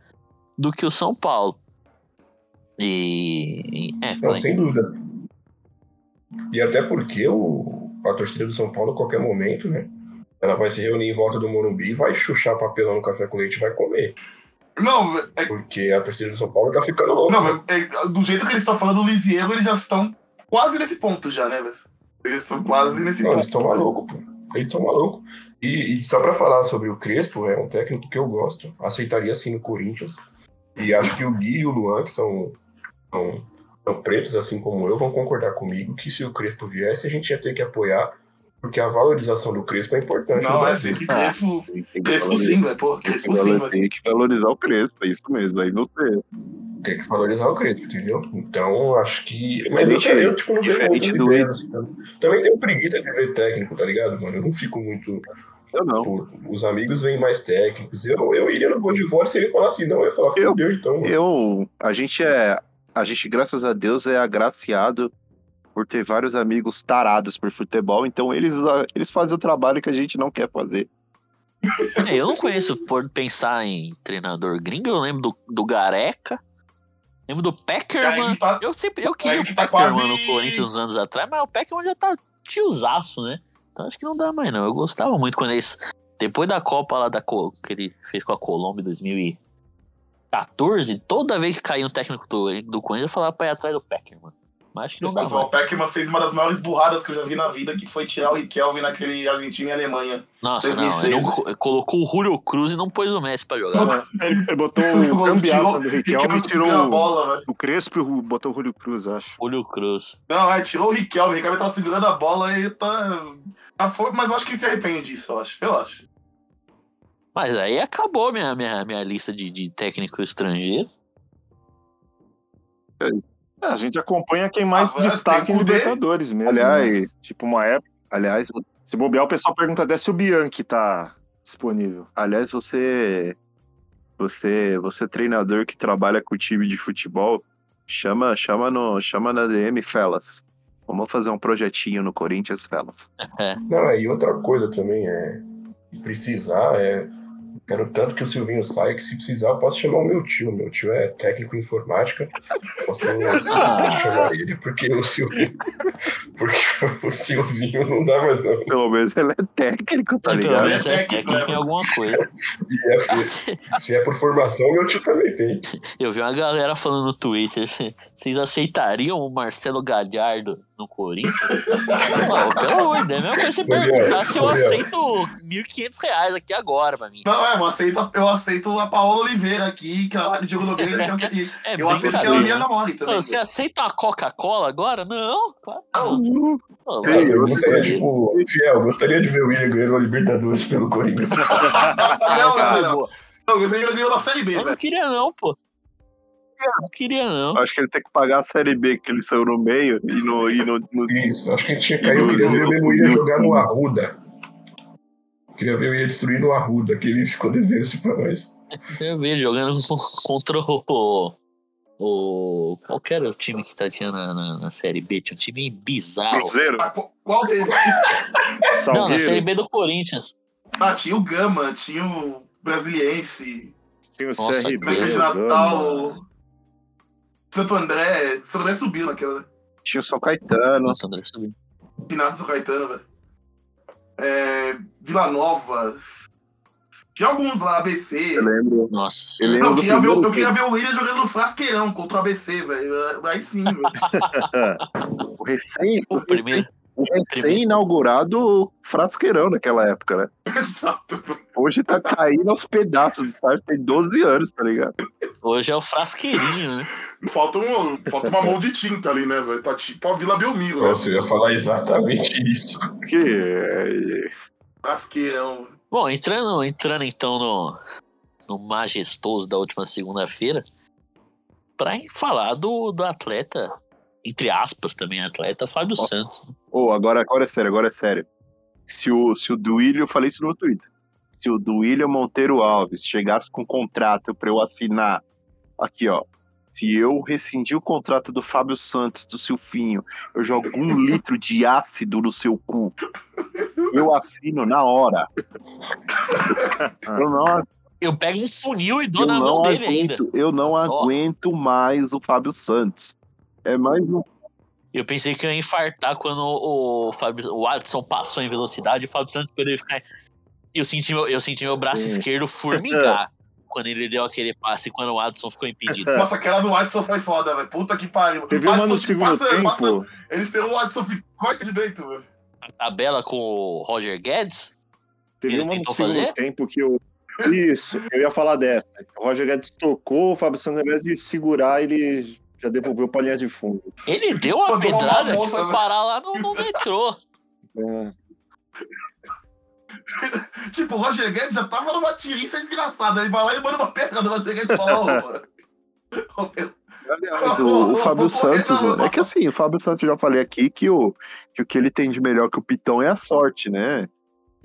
do que o São Paulo. E. e- é, Não, sem dúvida. E até porque o, a torcida do São Paulo, a qualquer momento, né? Ela vai se reunir em volta do Morumbi, vai chuchar papelão no café com leite e vai comer. Não, é, Porque a torcida do São Paulo tá ficando louca. não é- é- do jeito que eles estão falando do Lisieiro, eles já estão quase nesse ponto já, né, velho? Eles estão quase nesse Não, eles ponto. estão malucos, pô. Eles estão malucos. E, e só pra falar sobre o Crespo, é um técnico que eu gosto. Aceitaria sim no Corinthians. E acho que o Gui e o Luan, que são, são, são pretos, assim como eu, vão concordar comigo que se o Crespo viesse, a gente ia ter que apoiar, porque a valorização do Crespo é importante. Não, é Brasil. sempre Crespo. Que Crespo velho. Pô, Crespo sim, valorizar- velho. tem que valorizar o Crespo, é isso mesmo. Aí você, Tem que valorizar o Crespo, entendeu? Então, acho que. Mas eu, Diferente- eu tipo, não vejo diferente do ideias, assim, também. Também tenho preguiça de ver técnico, tá ligado, mano? Eu não fico muito. eu não. Tipo, os amigos vêm mais técnicos. Eu, eu iria no fora se ele falar assim, não, eu ia falar, Eu- fudeu, então. mano. Eu, a gente é, a gente, graças a Deus, é agraciado por ter vários amigos tarados por futebol, então eles, eles fazem o trabalho que a gente não quer fazer. É, eu não conheço, por pensar em treinador gringo, eu lembro do, do Gareca, lembro do Peckerman. Tá- Eu sempre eu queria o que tá Peckerman quase- no Corinthians uns anos atrás, mas o Peckerman já tá tiozaço, né? Então acho que não dá mais não. Eu gostava muito quando eles depois da Copa lá da que ele fez com a Colômbia em 2014, toda vez que caía um técnico do, do Corinthians, eu falava pra ir atrás do Peckerman. Mas acho que não o Peckman fez uma das maiores burradas que eu já vi na vida, que foi tirar o Riquelme naquele Argentina e Alemanha. Nossa, 2006, não, ele colocou o Julio Cruz e não pôs o Messi pra jogar. Ele, ele botou o cambiaça do Riquelme e tirou a o, bola, velho. o Crespo e o- botou o Julio Cruz, acho. Julio Cruz. Não, é, tirou o Riquelme. O Riquelme tava segurando a bola e tá. tá mas eu acho que ele se arrepende disso, eu acho. Eu acho. Mas aí acabou minha, minha, minha lista de, de técnico estrangeiro. É, a gente acompanha quem mais Ah, destaca em. Libertadores mesmo. né? Aliás, Tipo, uma época. aliás, Se bobear, o pessoal pergunta até se o Bianchi tá disponível. aliás, você Você, você treinador que trabalha com time de futebol, chama, chama no, chama na DM, Felas. Vamos fazer um projetinho no Corinthians, Felas. Não, e outra coisa também é. Se precisar, é. Quero tanto que o Silvinho saia que se precisar eu posso chamar o meu tio. Meu tio é técnico em informática. Posso chamar ele porque o Silvinho. Porque o Silvinho não dá mais não. Pelo menos ele é técnico, tá Pelo ligado? menos é técnico, em alguma coisa. E é- se, se é por formação, meu tio também tem. Eu vi uma galera falando no Twitter: vocês aceitariam o Marcelo Galhardo no Corinthians? Pô, pelo amor de Deus, é a mesma coisa você perguntar se eu aceito 1.500 reais aqui agora pra mim. Não, é, eu aceito, eu aceito a Paola Oliveira aqui, que ela, o Diego Nogueira, que eu queria. É Eu aceito que ela né? namore também. Ô, Você aceita uma Coca-Cola agora? Não, claro Não. não. Pô, Sim, mas- Eu gostaria, tipo, fiel, gostaria de ver o William ganhando a Libertadores pelo Corinthians. Não, não, não. Não, eu gostaria de ganhar uma série B, Eu não queria não, pô. Não queria não. Acho que ele tem que pagar a Série B que ele saiu no meio e no. E no, no- Isso, acho que a gente tinha caído. Eu queria ver mesmo o William jogar no Arruda. Queria ver o William destruir no Arruda, que ele ficou devendo isso pra nós. Eu vejo jogando com- contra o. O. Qual que era o time que tá tinha na, na, na Série B? Tinha um time bizarro. Cruzeiro? Ah, qual- deles? Não, na. Série B do Corinthians. Ah, tinha o Gama, tinha o Brasiliense, Tinha o Nossa, CRB. De Gama. Santo André. Santo André subiu naquela, né? Tinha o São Caetano. Nossa, André subiu. Finados do Caetano, velho. É, Vila Nova. Tinha alguns lá, ABC. Eu lembro. Nossa. Eu Não, lembro eu do queria, ver, eu queria ver o William jogando no Frasqueirão contra o ABC, velho. Aí sim, velho. O recém, O primeiro. O recém-inaugurado Frasqueirão naquela época, né? Exato. Hoje tá caindo aos pedaços. O estádio tem 12 anos, tá ligado? Hoje é o frasqueirinho, né? Falta, um, falta uma mão de tinta ali, né, velho? Tá tipo a Vila Belmiro, né? Nossa, eu ia falar exatamente isso. Que é, Frasqueirão. Bom, entrando, entrando então no, no majestoso da última segunda-feira, pra falar do, do atleta, entre aspas também, atleta Fábio Ó. Santos. Ô, agora, agora é sério, agora é sério. Se o, se o Duílio, eu falei isso no Twitter. Se o Duílio Monteiro Alves chegasse com um contrato pra eu assinar, aqui ó. Se eu rescindir o contrato do Fábio Santos, do Silfinho, eu jogo um litro de ácido no seu cu. Eu assino na hora. Eu não, Eu pego um funil e dou eu na mão dele ainda. aguento, eu não aguento mais o Fábio Santos. É mais um. Eu pensei que eu ia infartar quando o, o, Fábio, o Watson passou em velocidade e o Fábio Santos poderia ficar. Eu senti meu, eu senti meu braço Sim. esquerdo formigar quando ele deu aquele passe e quando o Watson ficou impedido. Nossa, aquela do Watson foi foda, velho. Puta que pariu. Teve O uma Watson no segundo passa- tempo. passa- Eles têm um Watson de dentro, velho. A tabela com o Roger Guedes. Teve uma no segundo fazer? tempo que eu. Isso, eu ia falar dessa. O Roger Guedes tocou, o Fábio Santos, ao invés de segurar, ele já devolveu pra linha de fundo. Ele deu uma Mandou pedrada que foi né? parar lá no, no metrô. É. Tipo, o Roger Guedes já tava numa tirinha desgraçada. Ele vai lá e manda uma pedra do Roger Guedes e fala, ô, mano. O, o Fábio Santos, mano, é que assim, o Fábio Santos eu já falei aqui que o, que o que ele tem de melhor que o Pitão é a sorte, né?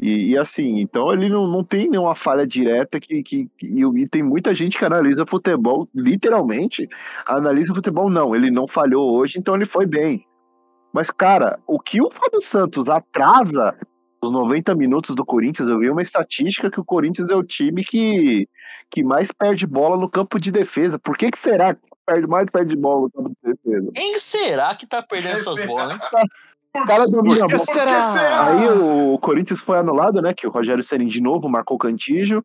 E, e assim, então ele não, não tem nenhuma falha direta que, que, que- e, e tem muita gente que analisa futebol, literalmente, analisa futebol, não, ele não falhou hoje, então ele foi bem. Mas, cara, o que o Fábio Santos atrasa os 90 minutos do Corinthians, eu vi uma estatística que o Corinthians é o time que, que mais perde bola no campo de defesa. Por que, que será que perde mais perde bola no campo de defesa? Quem será que tá perdendo essas bolas? O cara domina a bola. será? Aí o Corinthians foi anulado, né? Que o Rogério Ceni de novo marcou cantígio.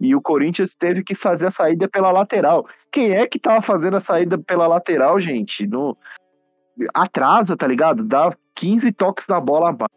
E o Corinthians teve que fazer a saída pela lateral. Quem é que tava fazendo a saída pela lateral, gente? No... Atrasa, tá ligado? Dá 15 toques na bola a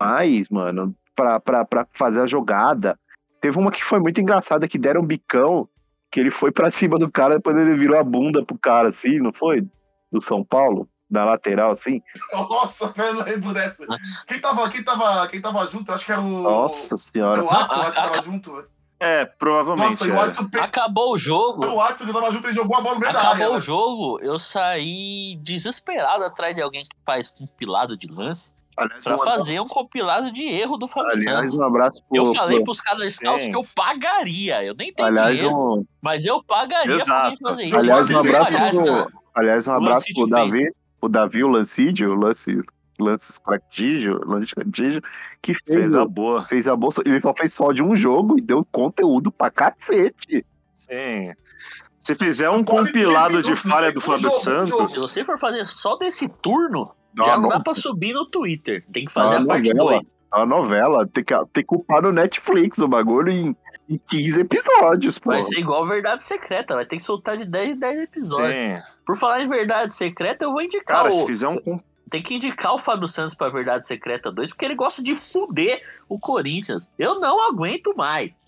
mais, mano, pra, pra, pra fazer a jogada. Teve uma que foi muito engraçada, que deram um bicão, que ele foi pra cima do cara, depois ele virou a bunda pro cara, assim, não foi? Do São Paulo, na lateral, assim. Nossa, velho, dessa. Quem tava, quem tava, quem tava junto? Acho que era o. Nossa senhora. o Watson, acho que tava junto, velho. É, provavelmente. Nossa, e o era. Watson pe- Acabou o jogo. o Watson tava junto, ele jogou a bola no meio da Acabou área. o velho. jogo, eu saí desesperado atrás de alguém que faz compilado de lance. Aliás, pra um fazer um compilado de erro do Fábio Aliás, Santos. um abraço pro. Eu falei pro- pros caras scouts que eu pagaria. Eu nem tenho aliás, dinheiro, um, mas eu pagaria pra Exato. alguém fazer isso. aliás, um abraço pro, aliás, um abraço pro Davi, o Davi, o Lancídio, o Lance, Lance Scratígio, Lance que fez, Fez a boa. fez a bolsa. Ele só fez só de um jogo e deu conteúdo pra cacete. Sim. Se fizer um compilado de falha né? do Fábio Santos, se você for fazer só desse turno, Dá já não dá pra subir no Twitter. Tem que fazer a uma parte novela. 2. É uma novela, tem que, tem que culpar no Netflix o bagulho em, em 15 episódios, pô. Vai ser igual Verdade Secreta, vai ter que soltar de 10 em 10 episódios. sim. Por falar em Verdade Secreta, eu vou indicar Cara, o... se fizer um Tem que indicar o Fábio Santos pra Verdade Secreta 2, porque ele gosta de fuder o Corinthians. Eu não aguento mais.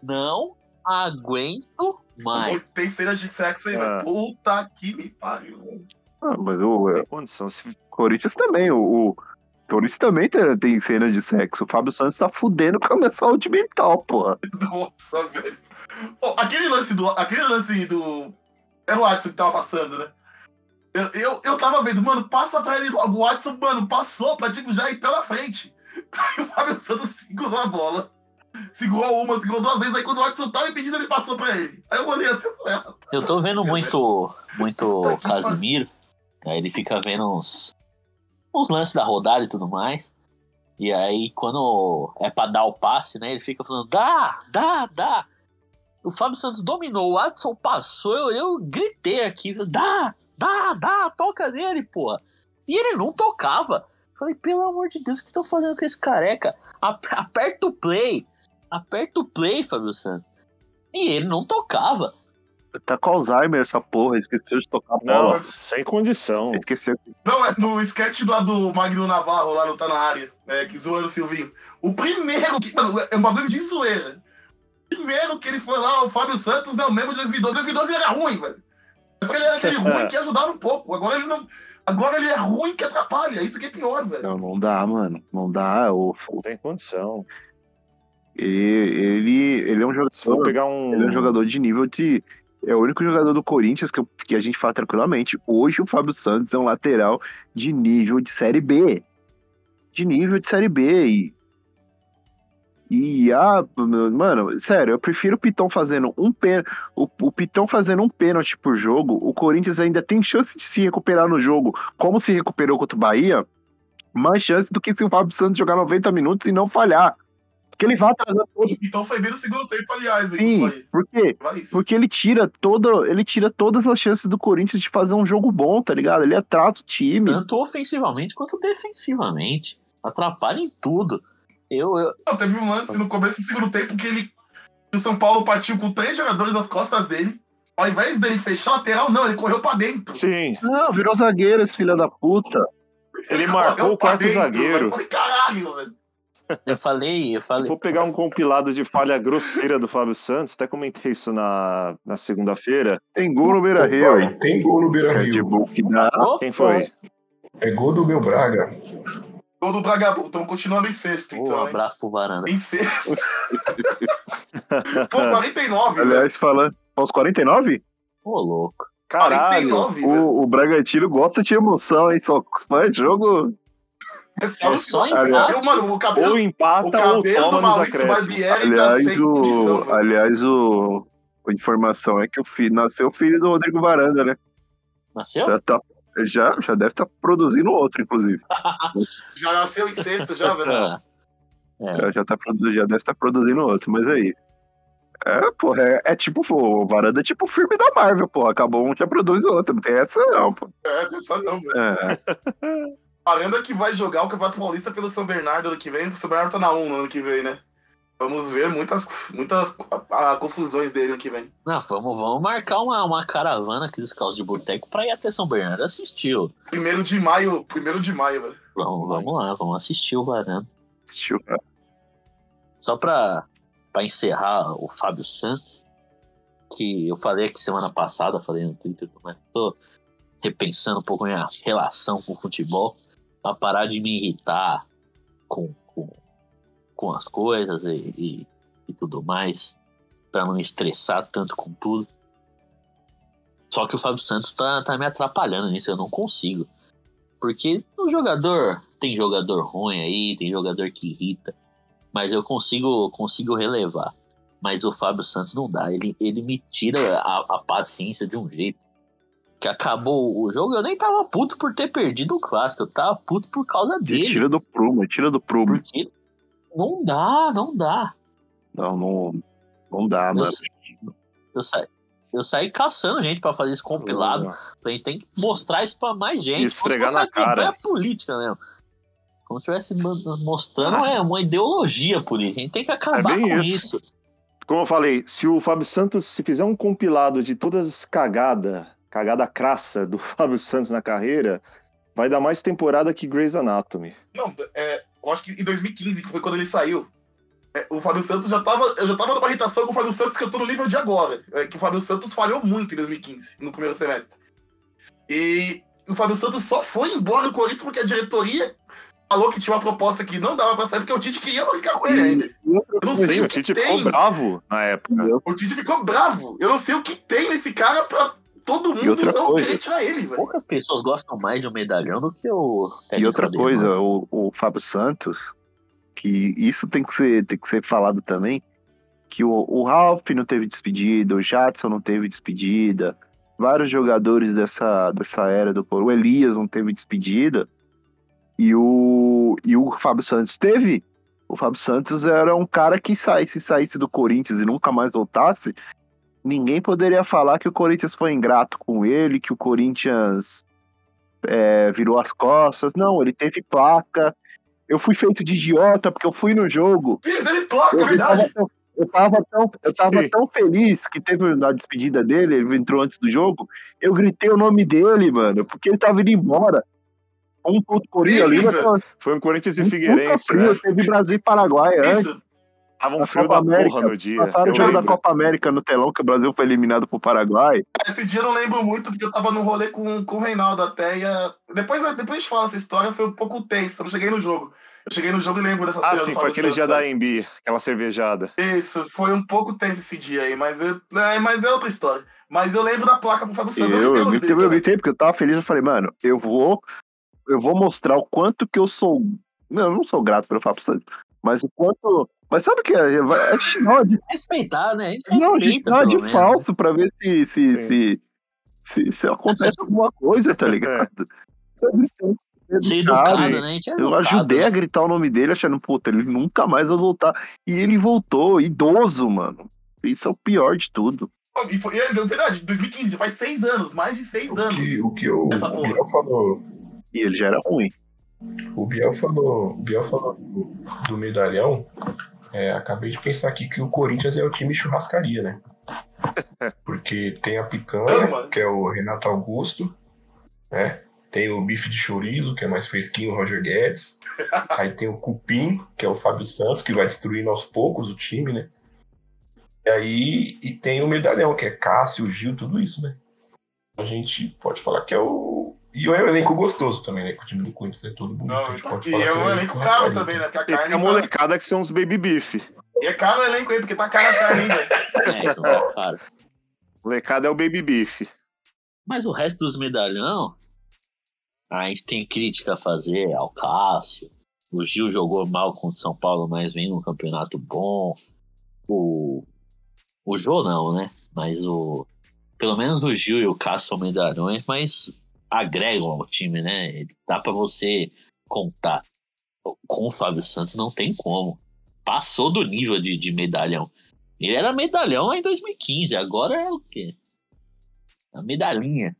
Não aguento mais. Tem cenas de sexo aí, Ah. Puta que me pariu. Ah, mas o, tem condição. Se Corinthians também, o, o Corinthians também tem, tem cenas de sexo. O Fábio Santos tá fudendo pra começar o time mental, porra. Nossa, velho. Pô, aquele lance do. Aquele lance do. É o Watson que tava passando, né? Eu, eu, eu tava vendo, mano, passa pra ele logo. O Watson, mano, passou pra tipo já entrar na frente. Aí o Fábio Santos segurou a bola. Segurou uma, segurou duas vezes. Aí quando o Watson tava impedido, ele passou pra ele. Aí eu olhei assim e falei, ah, Eu tô vendo muito, muito que Casimiro. Aí ele fica vendo uns, uns lances da rodada e tudo mais. E aí, quando é pra dar o passe, né? Ele fica falando, dá, dá, dá. O Fábio Santos dominou, o Adson passou, eu, eu gritei aqui, dá, dá, dá, toca nele, porra. E ele não tocava. Falei, pelo amor de Deus, o que estão fazendo com esse careca? Ap- Aperta o play. Aperta o play, Fábio Santos. E ele não tocava. Tá com Alzheimer essa porra, esqueceu de tocar a bola. Não, sem condição. Esqueceu. Não, é no sketch lá do Magno Navarro, lá no Tá Na Área, é, que zoando o Silvinho. O primeiro, que, mano, é um bagulho de zoeira. Primeiro que ele foi lá, o Fábio Santos, é o mesmo de 2012. 2012 ele era ruim, velho. Ele era aquele ruim que ajudava um pouco. Agora ele não. Agora ele é ruim que atrapalha. Isso que é pior, velho. Não, não dá, mano. Não dá. O, Não tem condição. ele, ele é um jogador. pegar um. Ele é um jogador de nível de. É o único jogador do Corinthians que, eu- que a gente fala tranquilamente. Hoje o Fábio Santos é um lateral de nível de Série B. De nível de Série B. E, e ah, mano, sério, eu prefiro o Pitão fazendo um pênalti. O, o Pitão fazendo um pênalti por jogo. O Corinthians ainda tem chance de se recuperar no jogo, como se recuperou contra o Bahia. Mais chance do que se o Fábio Santos jogar 90 minutos e não falhar. Porque ele vai atrasar todo. Então foi bem no segundo tempo, aliás. Sim, Vai, por quê? Porque ele tira todo, ele tira todas as chances do Corinthians de fazer um jogo bom, tá ligado? Ele atrasa o time. tanto ofensivamente quanto defensivamente. Atrapalha em tudo. Eu, eu, Não, teve um lance no começo do segundo tempo que ele. O São Paulo partiu com três jogadores das costas dele. Ao invés dele fechar a lateral, não, ele correu pra dentro. Sim, Não, virou zagueiro esse filho da puta. ele marcou o quarto dentro, zagueiro. falei, caralho, velho. Eu falei, eu Se falei. for pegar um compilado de falha grosseira do Fábio Santos, até comentei isso na, na segunda-feira. Tem gol no Beira Rio. Tem gol no Beira Red Rio. Bull que dá. Quem foi? É gol do meu Braga. Gol do Bragabu. Estamos continuando em sexto, Um então. hein? abraço pro Varanda. Em sexto. Pô, 49, velho. Aliás, falando. Aos 49? Ô, louco. Caralho! 49, velho. O, o Bragantino gosta de emoção, hein? Só, só é jogo. É É só Eu, empate. mano, o cabelo, Ou o empata ou cabelo do toma nos Maurício acréscimos. Tá Aliás, o. velho. Aliás, o. A informação é que o filho, nasceu o filho do Rodrigo Varanda, né? Nasceu? Já, tá, já, já deve estar produzindo outro, inclusive. Já nasceu em sexto, já, velho. Ah, É. Já, já, tá, já deve estar produzindo outro, mas aí. É, porra, é, é tipo, o Varanda é tipo o filme da Marvel, pô. Acabou um, já produz outro. Não tem essa, não, pô. É, Deus sabe não, velho. É, Aranda que vai jogar o Campeonato Paulista pelo São Bernardo ano que vem. O São Bernardo tá na 1 no ano que vem, né? Vamos ver muitas, muitas a- a- confusões dele ano que vem. Não, vamos, vamos marcar uma, uma caravana aqui dos carros de boteco pra ir até São Bernardo assistir. ó. Primeiro de maio, primeiro de maio, velho. Vamos, vamos lá, vamos assistir o Varanda. assistiu, cara. Só pra, pra encerrar o Fábio Santos, que eu falei aqui semana passada, falei no Twitter, mas tô repensando um pouco a minha relação com o futebol, pra parar de me irritar com, com, com as coisas e, e, e tudo mais, pra não estressar tanto com tudo. Só que o Fábio Santos tá, tá me atrapalhando nisso, eu não consigo. Porque o jogador. Tem jogador ruim aí, tem jogador que irrita. Mas eu consigo, consigo relevar. Mas o Fábio Santos não dá. Ele, ele me tira a, a paciência de um jeito. Que acabou o jogo, eu nem tava puto por ter perdido o clássico. Eu tava puto por causa dele. Tira do prumo, tira do prumo. Porque não dá, não dá. Não, não, não dá, Eu, mano. sa- eu, saí, eu saí caçando gente pra fazer esse compilado. A gente tem que mostrar isso pra mais gente. Esfregar na cara. campanha política mesmo. Como se estivesse mo- mostrando é, uma ideologia política. A gente tem que acabar É com isso. isso. Como eu falei, se o Fábio Santos se fizer um compilado de todas as cagadas, cagada crassa do Fábio Santos na carreira, vai dar mais temporada que Grey's Anatomy. Não, é, eu acho que em 2015, que foi quando ele saiu, é, o Fábio Santos já tava. Eu já tava numa irritação com o Fábio Santos que eu tô no nível de agora. É, que o Fábio Santos falhou muito em 2015, no primeiro semestre. E o Fábio Santos só foi embora do Corinthians porque a diretoria falou que tinha uma proposta que não dava pra sair, porque o Tite queria não ficar com ele ainda. Eu não sei Sim, o o Tite ficou bravo na época. O Tite ficou bravo. Eu não sei o que tem nesse cara pra todo mundo outra não coisa. querer tirar ele, velho. Poucas pessoas gostam mais de um medalhão do que o E técnico outra coisa, mano. o, o Fábio Santos, que isso tem que ser, tem que ser falado também, que o, o Ralf não teve despedida, o Jadson não teve despedida, vários jogadores dessa, dessa era do Coro, o Elias não teve despedida, e o, e o Fábio Santos teve. O Fábio Santos era um cara que saísse, saísse do Corinthians e nunca mais voltasse, ninguém poderia falar que o Corinthians foi ingrato com ele, que o Corinthians é, virou as costas. Não, ele teve placa. Eu fui feito de idiota porque eu fui no jogo. Sim, ele teve placa, é Eu, verdade. tava, eu, tava, tão, eu tava Sim. tão feliz que teve na despedida dele, ele entrou antes do jogo. Eu gritei o nome dele, mano, porque ele tava indo embora. Um ponto Corinthians ali, Foi um Corinthians e um Figueirense, frio, né? Teve Brasil e Paraguai antes. Tava um Na frio Copa da América, porra no dia. Passaram eu o jogo da. Copa América no telão, que o Brasil foi eliminado pro Paraguai. Esse dia eu não lembro muito, porque eu tava no rolê com, com o Reinaldo até. E a- depois, depois a gente fala essa história, foi um pouco tenso. Eu não cheguei no jogo. Eu cheguei no jogo e lembro dessa Ah, cena. sim, do foi aquele dia da AMB, aquela cervejada. Isso, foi um pouco tenso esse dia aí, mas, eu, é, mas é outra história. Mas eu lembro da placa pro Fábio Santos. Eu, eu lembro gritei, eu gritei porque eu tava feliz. Eu falei, mano, eu vou, eu vou mostrar o quanto que eu sou. Não, eu não sou grato pelo Fábio Santos, mas o quanto. Mas sabe o que é? É a gente não, de, Respeitar, né? A gente não, a gente respeita, não, é pelo de menos. falso pra ver se se, se, se, se acontece alguma coisa, tá ligado? Eu gritei, Ser educado, educado, né? É Eu ajudei a gritar o nome dele, achando, puta, ele nunca mais vai voltar. E ele voltou, idoso, mano. Isso é o pior de tudo. E foi, é verdade, 2015, já faz seis anos, mais de seis O anos. que, o que o. Biel falou. E ele já era ruim. O Biel falou, o Biel falou do, do medalhão. É, acabei de pensar aqui que o Corinthians é o time churrascaria, né? Porque tem a picanha, que é o Renato Augusto, né? Tem o bife de chorizo, que é mais fresquinho, o Roger Guedes. Aí tem o cupim, que é o Fábio Santos, que vai destruindo aos poucos o time, né? E aí e tem o medalhão, que é Cássio, Gil, tudo isso, né? A gente pode falar que é o. E é um elenco gostoso também, né? Que o time do Corinthians é todo bonito. a Não, gente tá- pode e é um é elenco caro também, né? Porque a carne. a tá- molecada que são uns baby beef. E é caro o elenco aí, porque tá caro a carne, velho. É, então tá claro. Molecada é o baby beef. Mas o resto dos medalhão, a gente tem crítica a fazer ao Cássio. O Gil jogou mal contra o São Paulo, mas vem num campeonato bom. O, o Jô não, né? Mas o. Pelo menos o Gil e o Cássio são medalhões, mas agregam ao time, né? Dá pra você contar. Com o Fábio Santos não tem como. Passou do nível de, de medalhão. Ele era medalhão lá em 2015, agora é o quê? A medalhinha.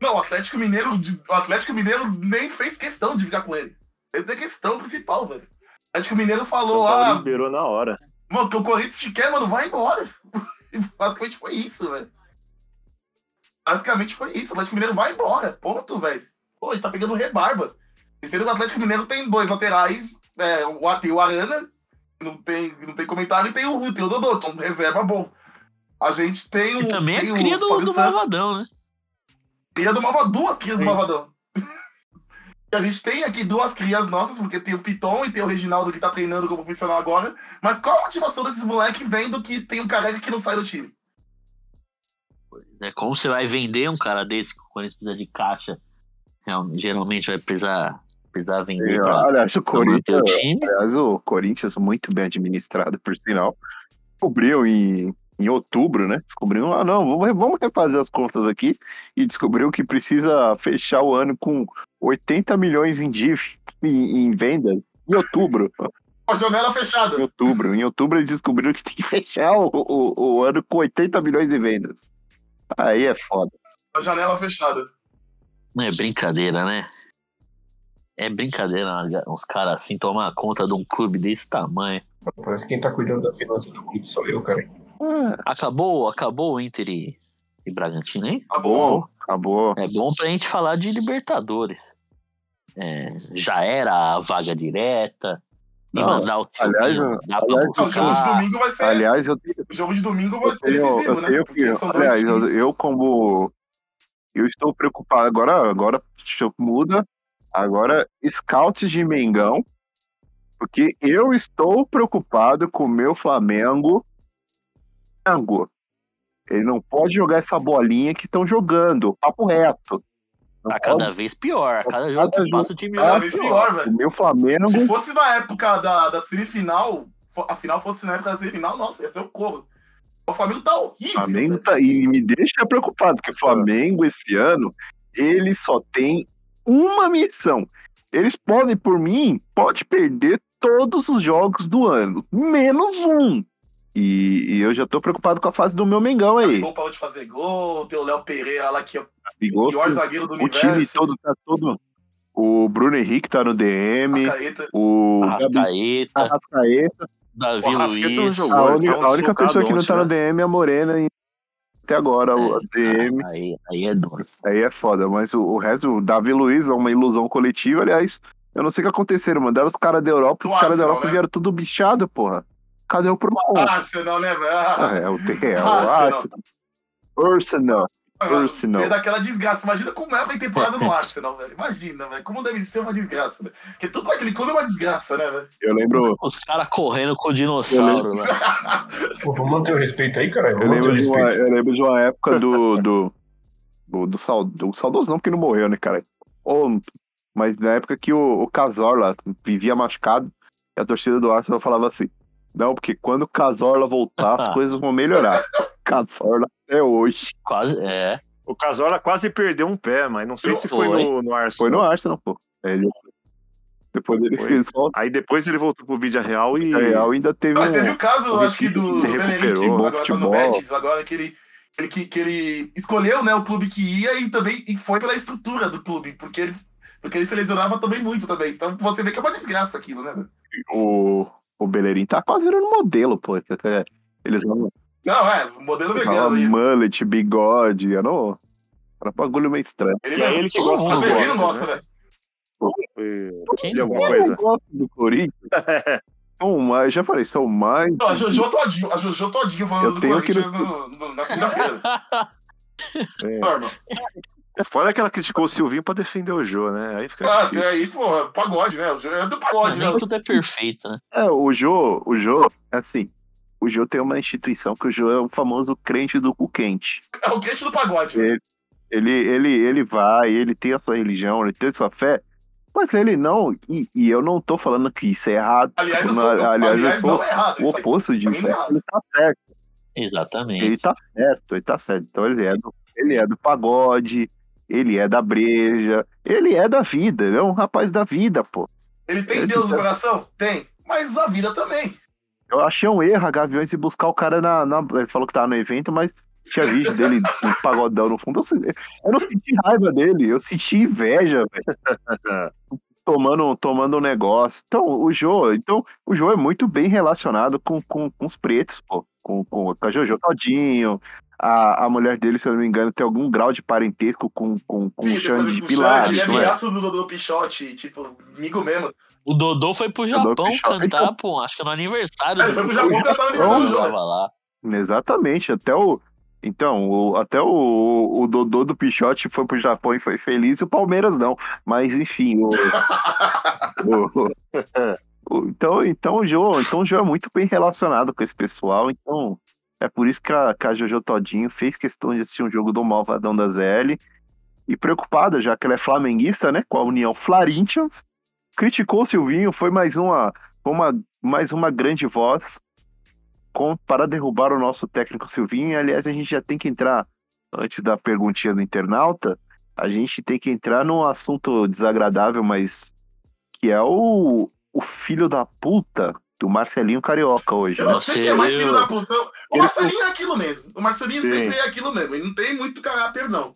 Não, o Atlético Mineiro, o Atlético Mineiro nem fez questão de ficar com ele. Essa é a questão principal, velho. O Atlético Mineiro falou, ah, liberou na hora. mano, que o Corinthians te quer, mano, vai embora. Basicamente foi isso, velho. Basicamente foi isso. O Atlético Mineiro vai embora. Ponto, velho. Pô, ele tá pegando rebarba. E sendo que o Atlético Mineiro tem dois laterais. É, o, tem o Arana, não tem, não tem comentário, e tem o, tem o Dodô, que é um reserva bom. A gente tem o. E também tem é o cria do, Fábio do Santos. Malvadão, né? Cria do Malvadão, duas crias Sim. do Malvadão. E a gente tem aqui duas crias nossas, porque tem o Piton e tem o Reginaldo que tá treinando como profissional agora. Mas qual a motivação desses moleques vendo que tem um careca que não sai do time? É como você vai vender um cara desse que o Corinthians precisa de caixa geralmente vai precisar, precisar vender pra, aliás, o pra manter o Corinthians, time. aliás, o Corinthians muito bem administrado, por sinal. Descobriu em, em outubro, né? Descobriu, ah, não, vamos, vamos refazer as contas aqui. E descobriu que precisa fechar o ano com 80 milhões em dívida, em, em vendas, em outubro. A janela Em fechada. outubro. Em outubro eles descobriram que tem que fechar o, o, o ano com 80 milhões em vendas. Aí é foda. A janela fechada. Não é brincadeira, né? É brincadeira uns caras assim tomar conta de um clube desse tamanho. Parece que quem tá cuidando da finança do clube sou eu, cara. Acabou, acabou o Inter e, e Bragantino, hein? Bom. Acabou. É bom pra gente falar de Libertadores. É, já era a vaga direta. E Não, mandar o time, aliás, dá pra aliás, o jogo de domingo vai ser. Aliás, eu tenho, O jogo de domingo vai eu ser decisivo, eu né? Aliás, eu, eu como. Eu estou preocupado. Agora, agora muda. Agora, scouts de Mengão. Porque eu estou preocupado com o meu Flamengo. Flamengo. Ele não pode jogar essa bolinha que estão jogando. Papo reto. Tá cada vez pior. A cada Cada jogo que passa o time Cada vez pior. velho. O meu Flamengo. Se fosse na época da, da semifinal, a final fosse na época da semifinal, nossa, ia ser o corro. O Flamengo tá horrível. O Flamengo velho. tá, e me deixa preocupado, que o Flamengo esse ano, ele só tem uma missão. Eles podem, por mim, pode perder todos os jogos do ano, menos um. E, e eu já tô preocupado com a fase do meu Mengão aí. Gol parou de fazer gol, tem o Léo Pereira lá que é o pior zagueiro do o time universo. todo tá todo. O Bruno Henrique tá no DM, Arrascaeta. o Arrascaeta, Arrascaeta. Davi O Arrascaeta não Luiz. jogou. A única, a única pessoa que não tá ontem, no né? DM é a Morena. e Até agora, o É, DM. Aí, aí é duro. Aí é foda, mas o, o resto, o Davi Luiz é uma ilusão coletiva, aliás. Eu não sei o que aconteceram, mandaram os caras da Europa, os caras da Europa né? vieram tudo bichado, porra. Cadê o Procon? Arsenal, né, velho? Ah, é, o T, é, o Arsenal. Arsenal. Arsenal. Arsenal. Veio daquela desgraça. Imagina como é a temporada no Arsenal, velho. Imagina, velho. Como deve ser uma desgraça, velho. Porque tudo naquele clube é uma desgraça, né, velho? Eu lembro, Os caras correndo com o dinossauro lá. Pô, vamos manter o respeito aí, cara. eu lembro, de uma, eu lembro de uma época do. do, do, do, sal- do saudoso não, porque não morreu, né, cara? Ou, mas na época que o, o Casorla vivia machucado, e a torcida do Arsenal falava assim: não, porque quando o Casorla voltar, as coisas vão melhorar. Casorla até hoje. Quase, é. O Casola quase perdeu um pé, mas não sei se foi, Foi. no, no Arsenal. Foi no Arsenal, pô. Ele, depois ele fez Aí depois ele voltou pro Vídeo Real e. o Real ainda teve Mas teve um. o caso, o acho que do, se do agora tá no. Betis, agora que ele, ele, que, que ele escolheu né, o clube que ia e também e foi pela estrutura do clube, porque ele, porque ele se lesionava também muito também. Então você vê que é uma desgraça aquilo, né, velho? O, o Bellerin tá quase virando modelo, pô. Eles usam Não, é, o modelo vegano aí. mullet, bigode. Era, no, era um bagulho meio estranho. Ele é ele que gosta do gosta, não gosta, né? velho. Quem De não alguma gosta? Eu coisa. gosto do Corinthians. São mais, já falei, são mais. Não, a Jojo todinho, a Jojo todinho falando Eu do que- Corinthians no- no- na segunda-feira. É. Norma. É foda que ela criticou o Silvinho pra defender o Jô, né? Aí fica Ah, difícil. até aí, porra, pagode, né? O Jô É do pagode, né? Nem tudo é perfeito, né? É, o Jô, o Jô, é assim. O Jô tem uma instituição que o Jô é o famoso crente do cu quente. É o quente do pagode. Ele, ele, ele, ele vai, ele tem a sua religião, ele tem a sua fé, mas ele não. E, e eu não tô falando que isso é errado. Aliás, eu Não, sou, aliás, aliás, eu sou não é errado. o oposto disso. Errado. Ele tá certo. Exatamente. Ele tá certo, ele tá certo. Então ele é do, ele é do pagode, ele é da breja, ele é da vida, ele é um rapaz da vida, pô. Ele tem Esse Deus no cara- coração? Tem. Mas a vida também. Eu achei um erro a Gaviões e buscar o cara na, na- Ele falou que tava no evento, mas tinha vídeo dele com um pagodão no fundo. Eu, eu não senti raiva dele, eu senti inveja, velho. Tomando, tomando um negócio. Então, o Jô, então, o Jô é muito bem relacionado com, com, com os pretos, pô. Com, com, com a Jojo Todinho. A, a mulher dele, se eu não me engano, tem algum grau de parentesco com, com, com o Xande de Pilares, Ele é é? amigaço do Dodô Pichote, tipo, amigo mesmo. O Dodô foi pro Dodô Japão Pichote. cantar, pô, acho que no aniversário É, ele foi pro Japão cantar no aniversário do lá. Exatamente, até o. Então, o- até o, o Dodô do Pichote foi pro Japão e foi feliz, e o Palmeiras não. Mas enfim, o. o- o- então, então, o Jô, então o Jô é muito bem relacionado com esse pessoal, então é por isso que a, que a Jojo Todinho fez questão de assistir um jogo do Malvadão da ZL e preocupada, já que ela é flamenguista, né, com a União Florentians, criticou o Silvinho, foi mais uma, uma, mais uma grande voz com, para derrubar o nosso técnico Silvinho. Aliás, a gente já tem que entrar, antes da perguntinha do internauta, a gente tem que entrar num assunto desagradável, mas que é o, o filho da puta do Marcelinho Carioca hoje. Eu né? não sei que é mais filho da puta. O Marcelinho é aquilo mesmo. O Marcelinho Sim. sempre é aquilo mesmo. Ele não tem muito caráter, não.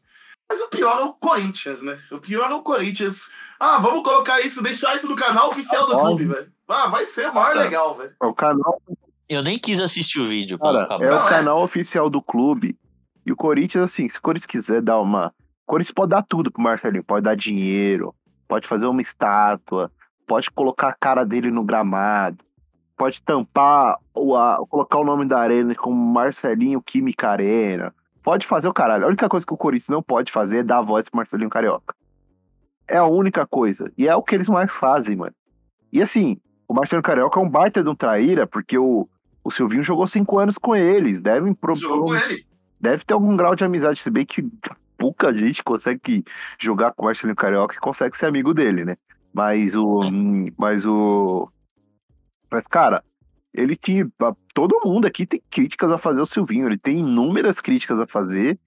Mas o pior é o Corinthians, né? O pior é o Corinthians. Ah, vamos colocar isso, deixar isso no canal oficial do Ah, clube, velho. Ah, vai ser maior Tá. legal, velho. É o canal, Eu nem quis assistir o vídeo. cara, é Não, o é. canal oficial do clube. E o Corinthians, assim, se o Corinthians quiser dar uma. O Corinthians pode dar tudo pro Marcelinho, pode dar dinheiro, pode fazer uma estátua, pode colocar a cara dele no gramado, pode tampar, o, a- colocar o nome da arena como Marcelinho Química Arena. Pode fazer o caralho. A única coisa que o Corinthians não pode fazer é dar voz pro Marcelinho Carioca. É a única coisa. E é o que eles mais fazem, mano. E assim, o Marcelinho Carioca é um baita de um traíra, porque o, o Silvinho jogou cinco anos com eles. Devem pro- Jogou com ele. deve ter algum grau de amizade, se bem que pouca gente consegue jogar com o Marcelinho Carioca e consegue ser amigo dele, né? Mas o. Mas o. Mas, cara, ele tinha. Todo mundo aqui tem críticas a fazer ao Silvinho. Ele tem inúmeras críticas a fazer.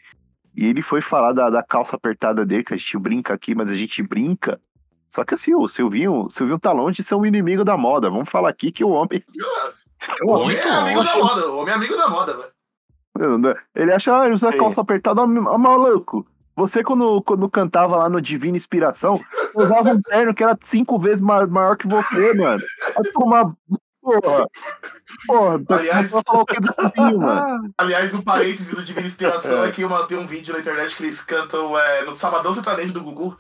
E ele foi falar da, da calça apertada dele, que a gente brinca aqui, mas a gente brinca. Só que assim, o Silvinho, o Silvinho tá longe de ser um inimigo da moda. Vamos falar aqui que o homem. O homem Muito é amigo longe. da moda. O homem é amigo da moda, velho. Ele acha, ah, ele usa calça apertada, ó, maluco. Você, quando, quando cantava lá no Divina Inspiração, usava um terno que era cinco vezes ma- maior que você, mano. Vai tomar. Porra. Porra, Aliás- o? Aliás, um parênteses do Divina Inspiração é que uma, tem um vídeo na internet que eles cantam é, no Sabadão Sertanejo do Gugu.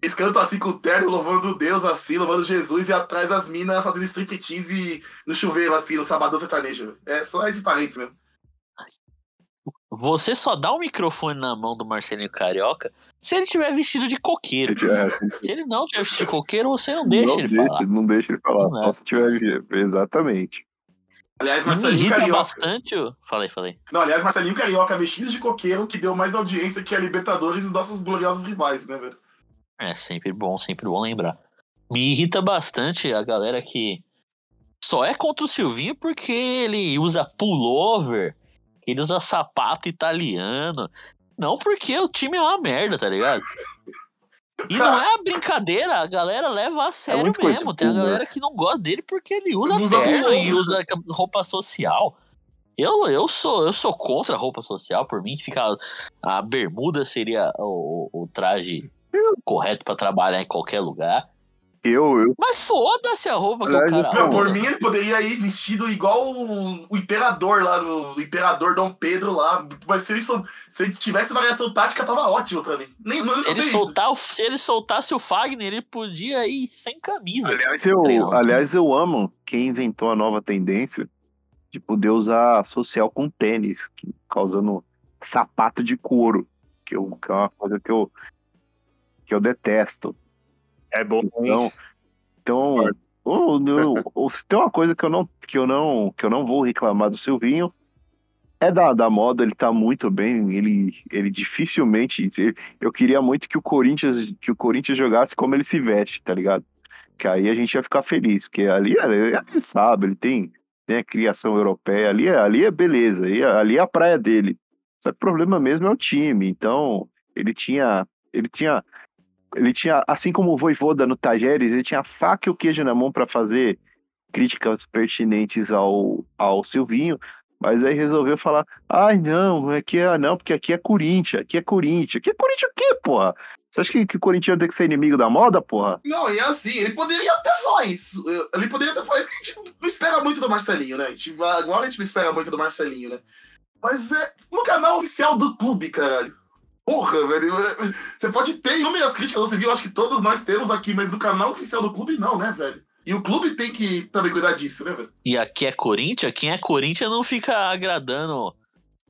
Eles cantam assim com o terno, louvando Deus, assim, louvando Jesus, e atrás as minas fazendo striptease no chuveiro, assim, no Sabadão Sertanejo. É só esse parênteses mesmo. Você só dá o microfone na mão do Marcelinho Carioca se ele tiver vestido de coqueiro. É, Se ele não tiver vestido de coqueiro, você não deixa não ele deixa, falar. Não deixa ele falar. Não é. Se tiver. Exatamente. Aliás, Me Marcelinho irrita Carioca. bastante. o- Falei, falei. Não, aliás, Marcelinho Carioca vestido de coqueiro que deu mais audiência que a Libertadores e os nossos gloriosos rivais, né, velho? É sempre bom, sempre bom lembrar. Me irrita bastante a galera que só é contra o Silvinho porque ele usa pullover, ele usa sapato italiano. Não porque o time é uma merda, tá ligado? E não é brincadeira, a galera leva a sério coisa mesmo. Tem a galera que não gosta dele porque ele usa Usa terno e usa roupa social. Eu, eu, sou, eu sou contra a roupa social, por mim fica a bermuda seria o, o- o traje correto pra trabalhar em qualquer lugar. Eu, eu. Mas foda-se a roupa que o cara Não, por mim ele poderia ir vestido igual o, o imperador lá, no, o imperador Dom Pedro lá. Mas se ele, só- se ele tivesse variação tática, tava ótimo pra mim. Nem, não, ele, soltar, o- se ele soltasse o Fagner, ele podia ir sem camisa. Aliás, eu, Treino. aliás, eu amo quem inventou a nova tendência de poder usar social com tênis, que- causando sapato de couro, que, eu, que é uma coisa que eu, que eu detesto. É bom. Então, então se tem uma coisa que eu não que eu não que eu não vou reclamar do Silvinho é da, da moda, ele tá muito bem, ele ele dificilmente eu queria muito que o Corinthians que o Corinthians jogasse como ele se veste, tá ligado? Que aí a gente ia ficar feliz, porque ali ele, ele sabe, ele tem tem a criação europeia, ali, é- ali é beleza, ali, é- ali é a praia dele. Só que o problema mesmo é o time, então ele tinha ele tinha ele tinha, assim como o Voivoda no Tajeres, ele tinha a faca e o queijo na mão para fazer críticas pertinentes ao, ao Silvinho, mas aí resolveu falar: ai, não, aqui é não, porque aqui é Corinthians, aqui é Corinthians. Aqui é Corinthians o quê, porra? Você acha que, que o Corinthians tem que ser inimigo da moda, porra? Não, e assim, ele poderia até falar isso. Ele poderia até falar isso que a gente não espera muito do Marcelinho, né? A gente, agora a gente não espera muito do Marcelinho, né? Mas é no canal oficial do clube, caralho. Porra, velho. é- Você pode ter inúmeras críticas, você viu? Acho que todos nós temos aqui, mas no canal oficial do clube não, né, velho? E o clube tem que também cuidar disso, né, velho? E aqui é Corinthians, quem é Corinthians não fica agradando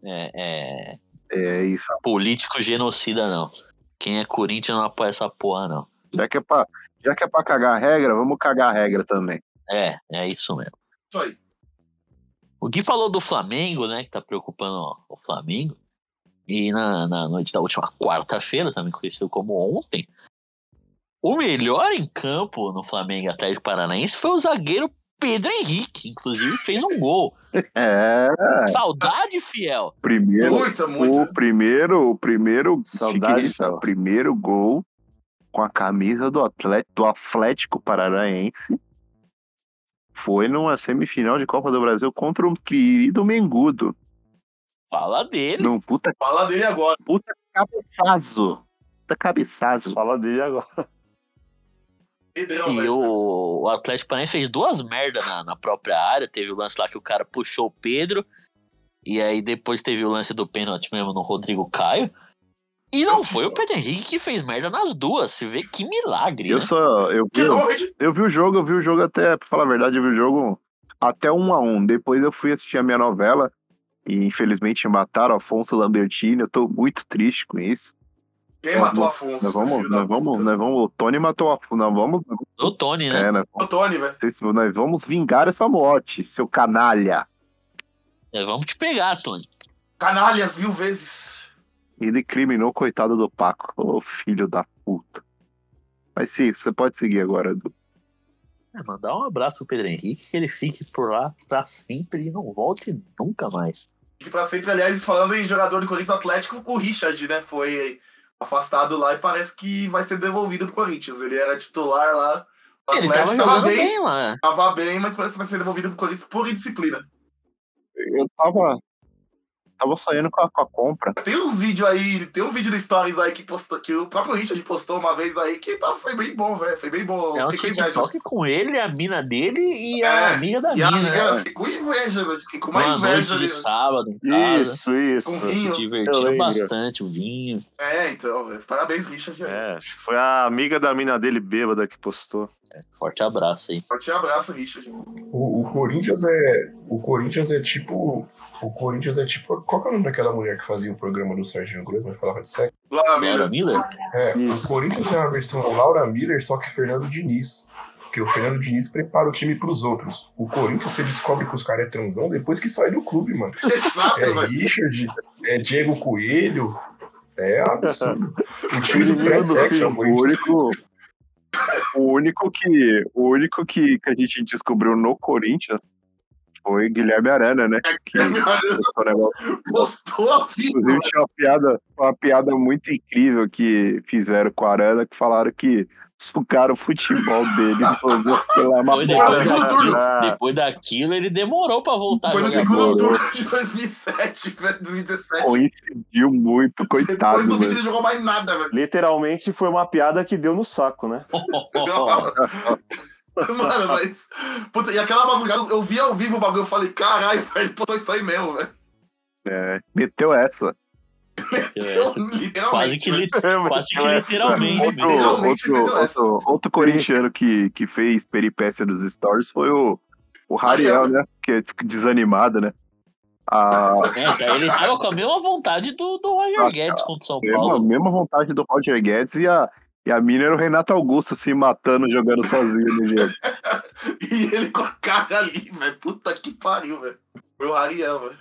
é, é, É isso. político genocida, não. Quem é Corinthians não apoia essa porra, não. Já que é pra, já que é pra cagar a regra, vamos cagar a regra também. É, é isso mesmo. Isso aí. O Gui falou do Flamengo, né? Que tá preocupando o Flamengo. E na, na noite da última quarta-feira, também conhecido como ontem, o melhor em campo no Flamengo Atlético Paranaense foi o zagueiro Pedro Henrique. Inclusive fez um gol. É, Saudade, fiel. primeiro. Muita, muita. O primeiro, o primeiro, Saudade, o primeiro gol com a camisa do Atlético, do Atlético Paranaense foi numa semifinal de Copa do Brasil contra o querido Mengudo. Fala dele. Num puta, Fala dele agora. puta cabeçazo. Puta cabeçazo. Fala dele agora. E o, o Atlético Paranaense fez duas merdas na, na própria área. Teve o lance lá que o cara puxou o Pedro. E aí depois teve o lance do pênalti mesmo no Rodrigo Caio. E não foi o Pedro Henrique que fez merda nas duas. Você vê que milagre, Eu né? só, eu vi, normalmente eu vi o jogo, eu vi o jogo até, pra falar a verdade, eu vi o jogo até um a um. Depois eu fui assistir a minha novela e infelizmente mataram Afonso Lambertini. Eu tô muito triste com isso. quem Nós matou Afonso? Nós vamos, nós vamos, nós vamos, o Tony matou a, nós vamos, O Tony, né? é, nós, O Tony, velho. nós vamos vingar essa morte, seu canalha. É, vamos te pegar, Tony. Canalhas mil vezes. Ele criminou coitado do Paco, ô filho da puta. Mas sim, você pode seguir agora, Edu. É, mandar um abraço pro Pedro Henrique, que ele fique por lá pra sempre e não volte nunca mais. E pra sempre, aliás, falando em jogador do Corinthians Atlético, o Richard, né? Foi afastado lá e parece que vai ser devolvido pro Corinthians. Ele era titular lá. O Ele tava Atlético jogando bem, lá. Tava bem, mas parece que vai ser devolvido pro Corinthians por indisciplina. Eu tava. Tava sonhando com a, com a compra. Tem uns vídeos aí, tem um vídeo no Stories aí que, postou, que o próprio Richard postou uma vez aí que tá, foi bem bom, velho. Foi bem bom. É um Fiquei com inveja. TikTok com ele, a mina dele e É, a amiga da E a mina. amiga, né? fiquei com inveja, velho. Fiquei com uma Uma inveja noite ali. de sábado em casa. Isso, isso. Com vinho. Lembro. bastante, o vinho. É, então, velho. Parabéns, Richard. É, acho que foi a amiga da mina dele bêbada que postou. Forte abraço aí. Forte abraço, Richard. O, o Corinthians é. O Corinthians é tipo. O Corinthians é tipo. Qual que é o nome daquela mulher que fazia o programa do Serginho Grosso, mas falava de sexo? Laura Laura Miller. Miller? É, Isso. o Corinthians é uma versão Laura Miller, só que Fernando Diniz. Porque o Fernando Diniz prepara o time pros outros. O Corinthians você descobre que os caras é transão depois que sai do clube, mano. Exato, É velho. Richard, é Diego Coelho. É absurdo. O time do fim, é o o Corinthians. único. O único que. O único que, que a gente descobriu no Corinthians foi Guilherme Arana, né? Que postou a vida. Inclusive tinha uma piada, uma piada muito incrível que fizeram com a Arana, que falaram que sucaram o futebol dele pela Foi uma depois, segundo daquilo, turno. depois daquilo, ele demorou pra voltar Foi no segundo turno de 2007, velho. 2017. coincidiu muito, Depois coitado, do vídeo ele jogou mais nada, velho. Literalmente foi uma piada que deu no saco, né? Mano, mas. Puta, e aquela madrugada, eu vi ao vivo o bagulho, eu falei, caralho, velho, postou isso aí mesmo, velho. É, meteu essa. Quase que, li- quase que literalmente. Outro-. Literalmente outro, outro, outro corintiano que, que fez peripécia dos stories foi o, o Rariel, Rariel. né? Que fica desanimado, né? A É, tá, ele tava com a mesma vontade do, do Roger Ah, Guedes contra o São mesma, Paulo. mesma vontade do Roger Guedes e a, e a mina era o Renato Augusto se matando, jogando sozinho no jogo. E ele com a cara ali, velho. Puta que pariu, velho. Foi o Ariel, velho.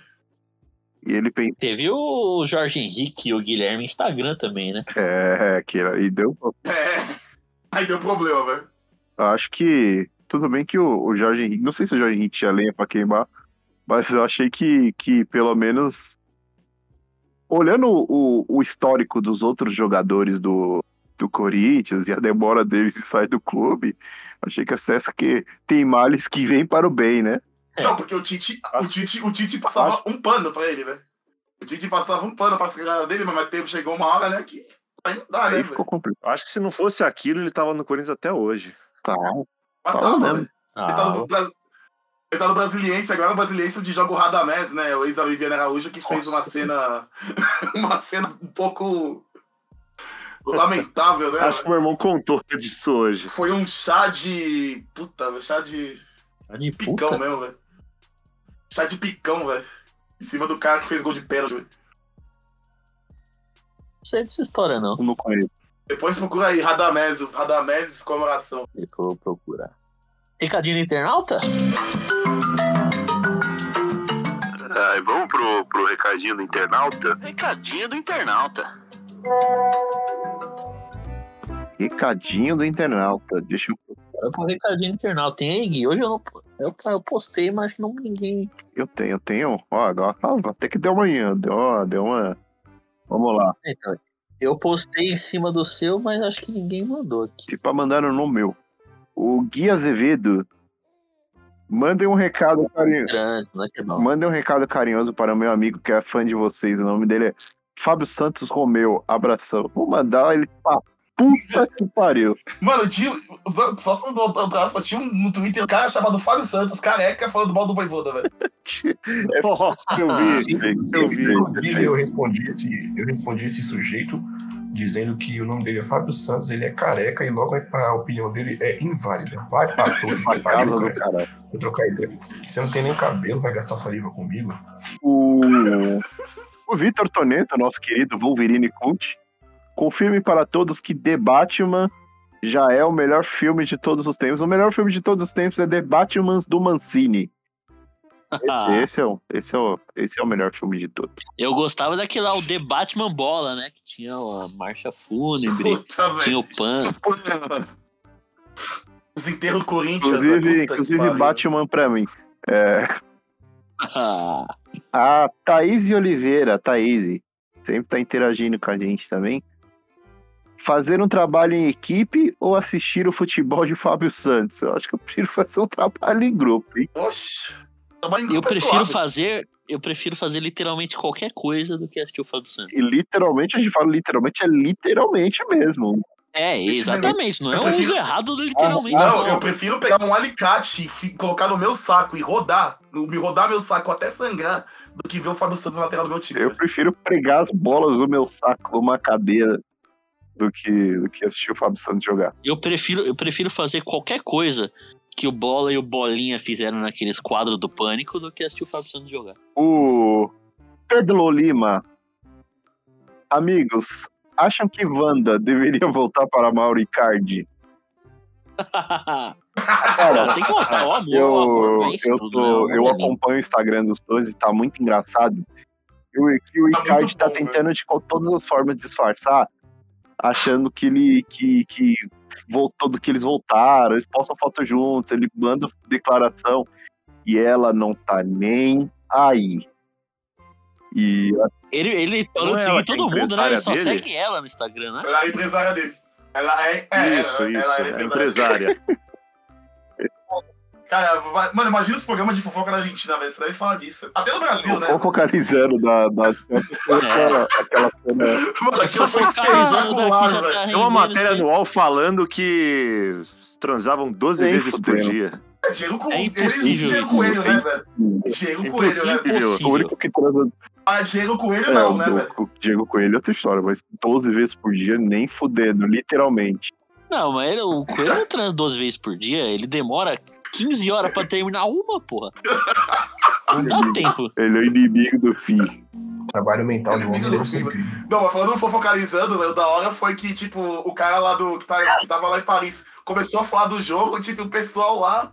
E ele pensa, Teve o Jorge Henrique e o Guilherme Instagram também, né? é, que era, e deu. É. Aí deu problema, velho. Eu acho que tudo bem que o, o Jorge Henrique, não sei se o Jorge Henrique tinha lenha pra queimar, mas eu achei que, que pelo menos olhando o, o histórico dos outros jogadores do, do Corinthians e a demora deles de sair do clube, achei que a Sesc tem males que vem para o bem, né? É. Não, porque o Tite, o Tite, o Tite passava um pano pra ele, velho. O Tite passava um pano pra carreira dele, mas mais tempo chegou uma hora, né, que aí não dá, né, ficou complicado. Acho que se não fosse aquilo, ele tava no Corinthians até hoje. Tá. Mas Fala tava, mesmo. velho. Ele tá Ah, no, ele tá no Brasiliense, agora o Brasiliense de jogo Radamés, né? O ex da Viviane Araújo que fez uma cena. uma cena um pouco. Lamentável, né? Acho que meu irmão contou disso hoje. Foi um chá de. Puta, chá de tá de picão puta. mesmo, velho. Chá de picão, velho. Em cima do cara que fez gol de pênalti, velho. Não sei dessa história, não. Não conheço. Depois procura aí, Radamés, Radamés comemoração. Eu vou procurar. Recadinho do internauta? Ai, vamos pro, pro recadinho do internauta? Recadinho do internauta. Recadinho do internauta. Deixa eu. Recadinho do internauta. Tem aí, Gui? Hoje eu não. Eu, eu postei, mas não ninguém. Eu tenho, eu tenho. Ó, agora até que deu amanhã. Deu, ó, deu uma. Vamos lá. Então, eu postei em cima do seu, mas acho que ninguém mandou aqui. Tipo, mandaram no meu. O Gui Azevedo. Mandem um recado carinhoso. Grande, não é que não. Mandem um recado carinhoso para o meu amigo que é fã de vocês. O nome dele é Fábio Santos Romeu. Abração. Vou mandar ele pra puta que pariu. Mano, tinha, só falando do aspas, tinha um Twitter um cara chamado Fábio Santos, careca, falando mal do Voivoda, velho. Nossa, eu vi. Eu vi. Inclusive, eu respondi, esse, eu respondi esse sujeito dizendo que o nome dele é Fábio Santos, ele é careca e logo a opinião dele é inválida. Vai pra todos, vai pra Casa do cara. caralho. Vou trocar ideia. Você não tem nem cabelo, vai gastar saliva comigo? O, o Vitor Toneto, nosso querido Wolverine Cult, confirme para todos que The Batman já é o melhor filme de todos os tempos. O melhor filme de todos os tempos é The Batman do Mancini. Esse é, o, esse, é o, esse é o melhor filme de todos. Eu gostava daquele lá, o The Batman Bola, né? Que tinha a marcha fúnebre, Puta, velho. tinha o pan. Os enterros Corinthians. Inclusive, inclusive. Batman pra mim. É, Ah, a Thaís Oliveira, Thaís, sempre tá interagindo com a gente também. Fazer um trabalho em equipe ou assistir o futebol de Fábio Santos? Eu acho que eu prefiro fazer um trabalho em grupo, hein? Oxe. Trabalho em eu grupo é prefiro suave. fazer. Eu prefiro fazer literalmente qualquer coisa do que assistir o Fábio Santos. E literalmente, a gente fala literalmente, é literalmente mesmo. É, exatamente. Não é Eu um prefiro- uso errado do literalmente. Não, não. eu prefiro pegar um alicate e colocar no meu saco e rodar, me rodar meu saco até sangrar, do que ver o Fábio Santos na lateral do meu time. Eu prefiro pregar as bolas no meu saco numa cadeira do que, do que assistir o Fábio Santos jogar. Eu prefiro, eu prefiro fazer qualquer coisa que o Bola e o Bolinha fizeram naqueles quadros do Pânico do que assistir o Fábio Santos jogar. O Pedro Lima. Amigos, acham que Wanda deveria voltar para Mauro Icardi? Cara, tem que voltar. O amor, o amor Eu, vence eu, tudo. tô- né? Eu é acompanho o Instagram dos dois e tá muito engraçado. E o, que o Tá Icardi tá bom, tentando de co- todas as formas disfarçar, achando que ele que, que voltou do que eles voltaram, eles postam foto juntos, ele manda declaração e ela não tá nem aí. E Ele, ele parou Não de é é todo mundo, né? Ele empresária só dele? segue ela no Instagram, né? Ela é a empresária dele. Ela é. é Isso, ela, isso. Ela É é empresária. Cara, mano, imagina os programas de fofoca na Argentina, velho. Você deve falar disso. Até no Brasil, né? Só focalizando da, da aquela, aquela cena. Mano, aquilo foi espetacular, tá velho. Tem uma matéria no UOL falando que transavam 12 Nem vezes por dia. É Diego Co- É eles- impossível Diego isso. Coelho, né, velho? Diego Coelho, né? Impossível. velho? O único que transa. Ah, Diego Coelho É, não, né, velho? Diego Coelho é outra história, mas 12 vezes por dia, nem fudendo, literalmente. Não, mas ele- o Coelho não transa 12 vezes por dia. Ele demora 15 horas pra terminar uma, porra. Não dá tempo. Ele é o inimigo do fim. O trabalho mental do homem. Não, mas falando fofocalizando, velho, da hora foi que, tipo, o cara lá do. Que, tá- que tava lá em Paris começou a falar do jogo, tipo, o pessoal lá.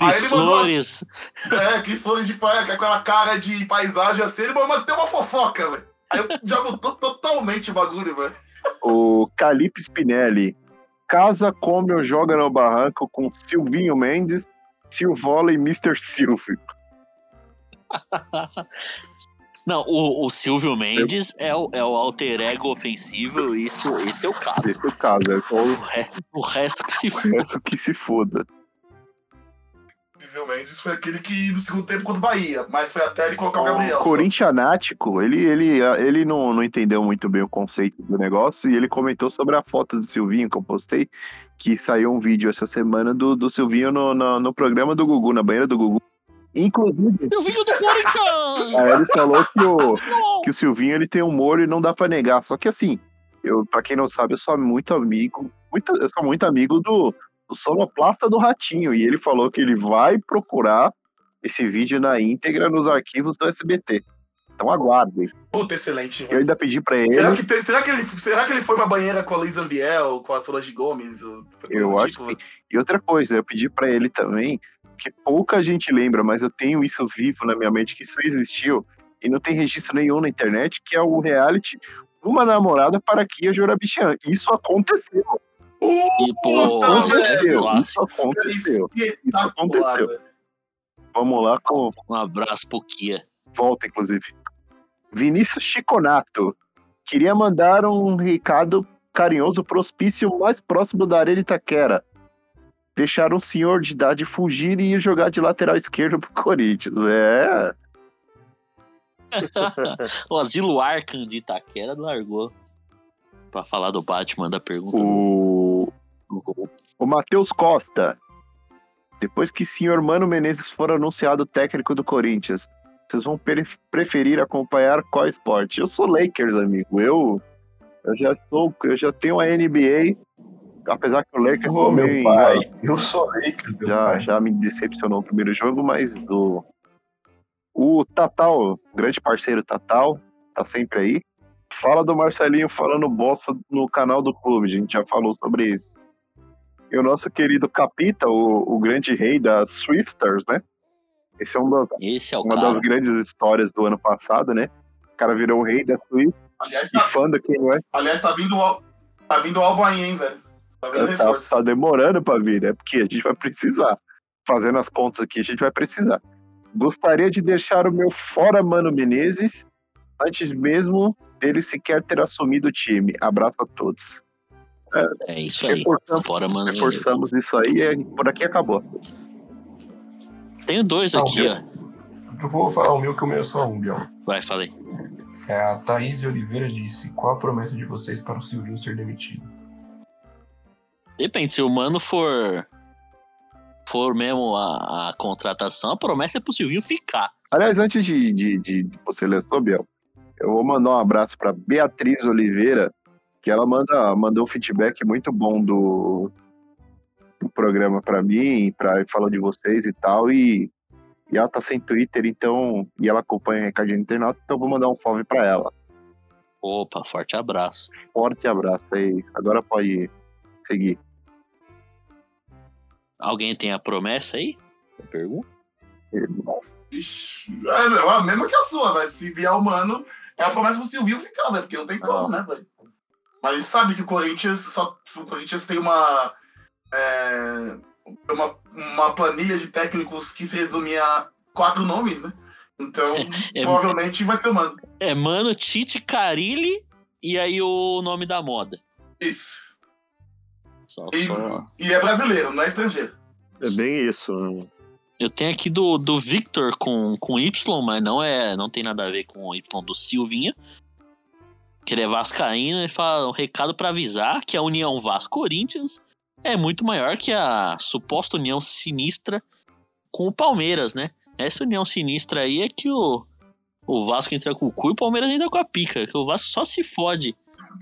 Aí ele mandou- Flores. É, que foi tipo, é, com aquela cara de paisagem assim, ele mandou ter uma fofoca, velho. Aí eu já mudou totalmente o bagulho, velho. O Calipe Spinelli. Casa, come ou joga no barranco com Silvinho Mendes, Silvola e Mr. Silvio. Não, o, o Silvio Mendes é o, é o alter ego ofensivo. Isso, esse é o caso. Esse é o caso, é só o O, re- o resto que se for. resto que se foda. Possivelmente, isso foi aquele que no segundo tempo contra o Bahia, mas foi até ele colocar o Gabriel. O. Corintianático, ele, ele, ele não, não entendeu muito bem o conceito do negócio e ele comentou sobre a foto do Silvinho que eu postei, que saiu um vídeo essa semana do, do Silvinho no, no, no programa do Gugu, na banheira do Gugu. Inclusive, Eu vi que o do Corinthians! aí ele falou que o, que o Silvinho ele tem humor e não dá pra negar. Só que assim, eu, pra quem não sabe, eu sou muito amigo, muito, eu sou muito amigo do, do sonoplasta do Ratinho. E ele falou que ele vai procurar esse vídeo na íntegra nos arquivos do SBT. Então aguardem. Puta, excelente, Eu ainda pedi pra ele. Será que, tem- será, que ele, será que ele foi pra banheira com a Luiz Ambiel, com a Solange Gomes? Eu acho tipo, que sim. E outra coisa, eu pedi pra ele também que pouca gente lembra, mas eu tenho isso vivo na minha mente, que isso existiu e não tem registro nenhum na internet, que é o reality Uma Namorada para Kia Jorabichian. Isso aconteceu. E, pô, Puta, isso é Aconteceu. Isso aconteceu. Isso aconteceu. Vamos lá com Um abraço pro Kia. volta, inclusive. Vinícius Chiconato. Queria mandar um recado carinhoso pro hospício mais próximo da Arena Itaquera. Deixar um senhor de idade fugir e ir jogar de lateral esquerdo pro Corinthians. É. o Asilo Arkham de Itaquera largou pra falar do Batman da pergunta. O, o Matheus Costa. Depois que o senhor Mano Menezes for anunciado técnico do Corinthians, vocês vão pre- preferir acompanhar qual esporte? Eu sou Lakers, amigo. Eu, eu já sou, eu já tenho a NBA, apesar que o Lakers meu também pai, eu sou Lakers, meu já, pai. já me decepcionou no primeiro jogo, mas o, o Tatal, grande parceiro Tatal, tá sempre aí. Fala do Marcelinho falando bosta no canal do clube, a gente já falou sobre isso. E o nosso querido Capita, o, o grande rei das Swifters, né? Esse é uma, Esse é o uma cara. das grandes histórias do ano passado, né? O cara virou o rei da Swift Aliás, e tá, fã não é. aliás, tá vindo tá vindo o Alba aí, hein, velho. Tá vindo Tá, reforço. tá demorando pra vir, né? Porque a gente vai precisar. Fazendo as contas aqui, a gente vai precisar. Gostaria de deixar o meu fora Mano Menezes antes mesmo dele sequer ter assumido o time. Abraço a todos. É isso aí. Reforçamos, Fora, mano. reforçamos isso aí e por aqui acabou. Tenho dois aqui, ó. Eu vou falar o meu que o meu é só um, Biel. Vai, falei. É, a Thaís Oliveira disse: Qual a promessa de vocês para o Silvinho ser demitido? Depende, se o mano for. For mesmo a, a contratação, a promessa é pro Silvinho ficar. Aliás, antes de, de, de você ler sobre Biel, eu vou mandar um abraço para Beatriz Oliveira, que ela manda, mandou um feedback muito bom do, do programa para mim, para falar de vocês e tal, e, e ela tá sem Twitter, então, e ela acompanha o Recadinho Internauta, então eu vou mandar um salve para ela. Opa, forte abraço. Forte abraço aí, agora pode seguir. Alguém tem a promessa aí? Pergunta? Ixi, é, meu, a mesma que a sua, velho. Se vier o mano, é a promessa pro Silvinho ficar, velho, porque não tem como, né, velho? Mas a gente sabe que o Corinthians só. O Corinthians tem uma. é, uma, uma planilha de técnicos que se resume a quatro nomes, né? Então, É- provavelmente vai ser o mano. É Mano, Tite, Carilli e aí o nome da moda. Isso. Só, E, só. e é brasileiro, não é estrangeiro. É bem isso. né? Eu tenho aqui do, do Victor com, com Y, mas não é, não tem nada a ver com o Y do Silvinha. Que ele é vascaíno, ele fala um recado pra avisar que a União Vasco-Corinthians é muito maior que a suposta união sinistra com o Palmeiras, né? Essa união sinistra aí é que o, o Vasco entra com o cu e o Palmeiras entra com a pica, que o Vasco só se fode.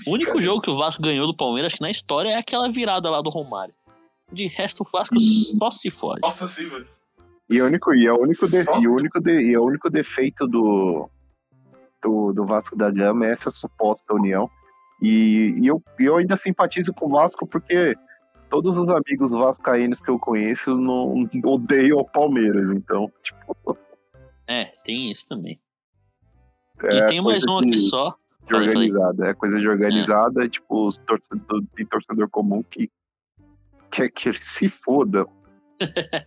O único jogo que o Vasco ganhou do Palmeiras, acho que na história, é aquela virada lá do Romário. De resto, o Vasco só se fode. Nossa, sim, velho. E, o único, e, é o único de- Só? e, o único de- e é o único defeito do, do, do Vasco da Gama é essa suposta união. E, e eu, eu ainda simpatizo com o Vasco porque todos os amigos vascaínos que eu conheço não odeiam o Palmeiras. Então, tipo, É, tem isso também. é e tem mais um aqui só. de Falei, falei. organizada. É coisa de organizada, tipo, os torcedor, tem torcedor comum que quer que ele se foda.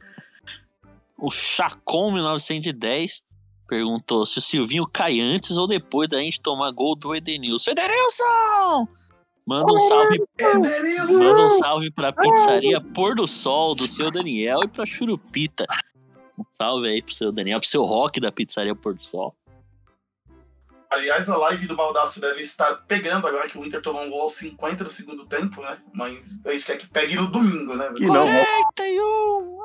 O Chacon 1910 perguntou se o Silvinho cai antes ou depois da gente tomar gol do Edenilson. Edenilson! Manda um salve, manda um salve pra pizzaria Pôr do Sol do seu Daniel e pra Churupita. Um salve aí pro seu Daniel, pro seu rock da pizzaria Pôr do Sol. Aliás, a live do Baldaço deve estar pegando agora que o Inter tomou um gol aos 50 do segundo tempo, né? Mas a gente quer que pegue no domingo, né? Que não, 41!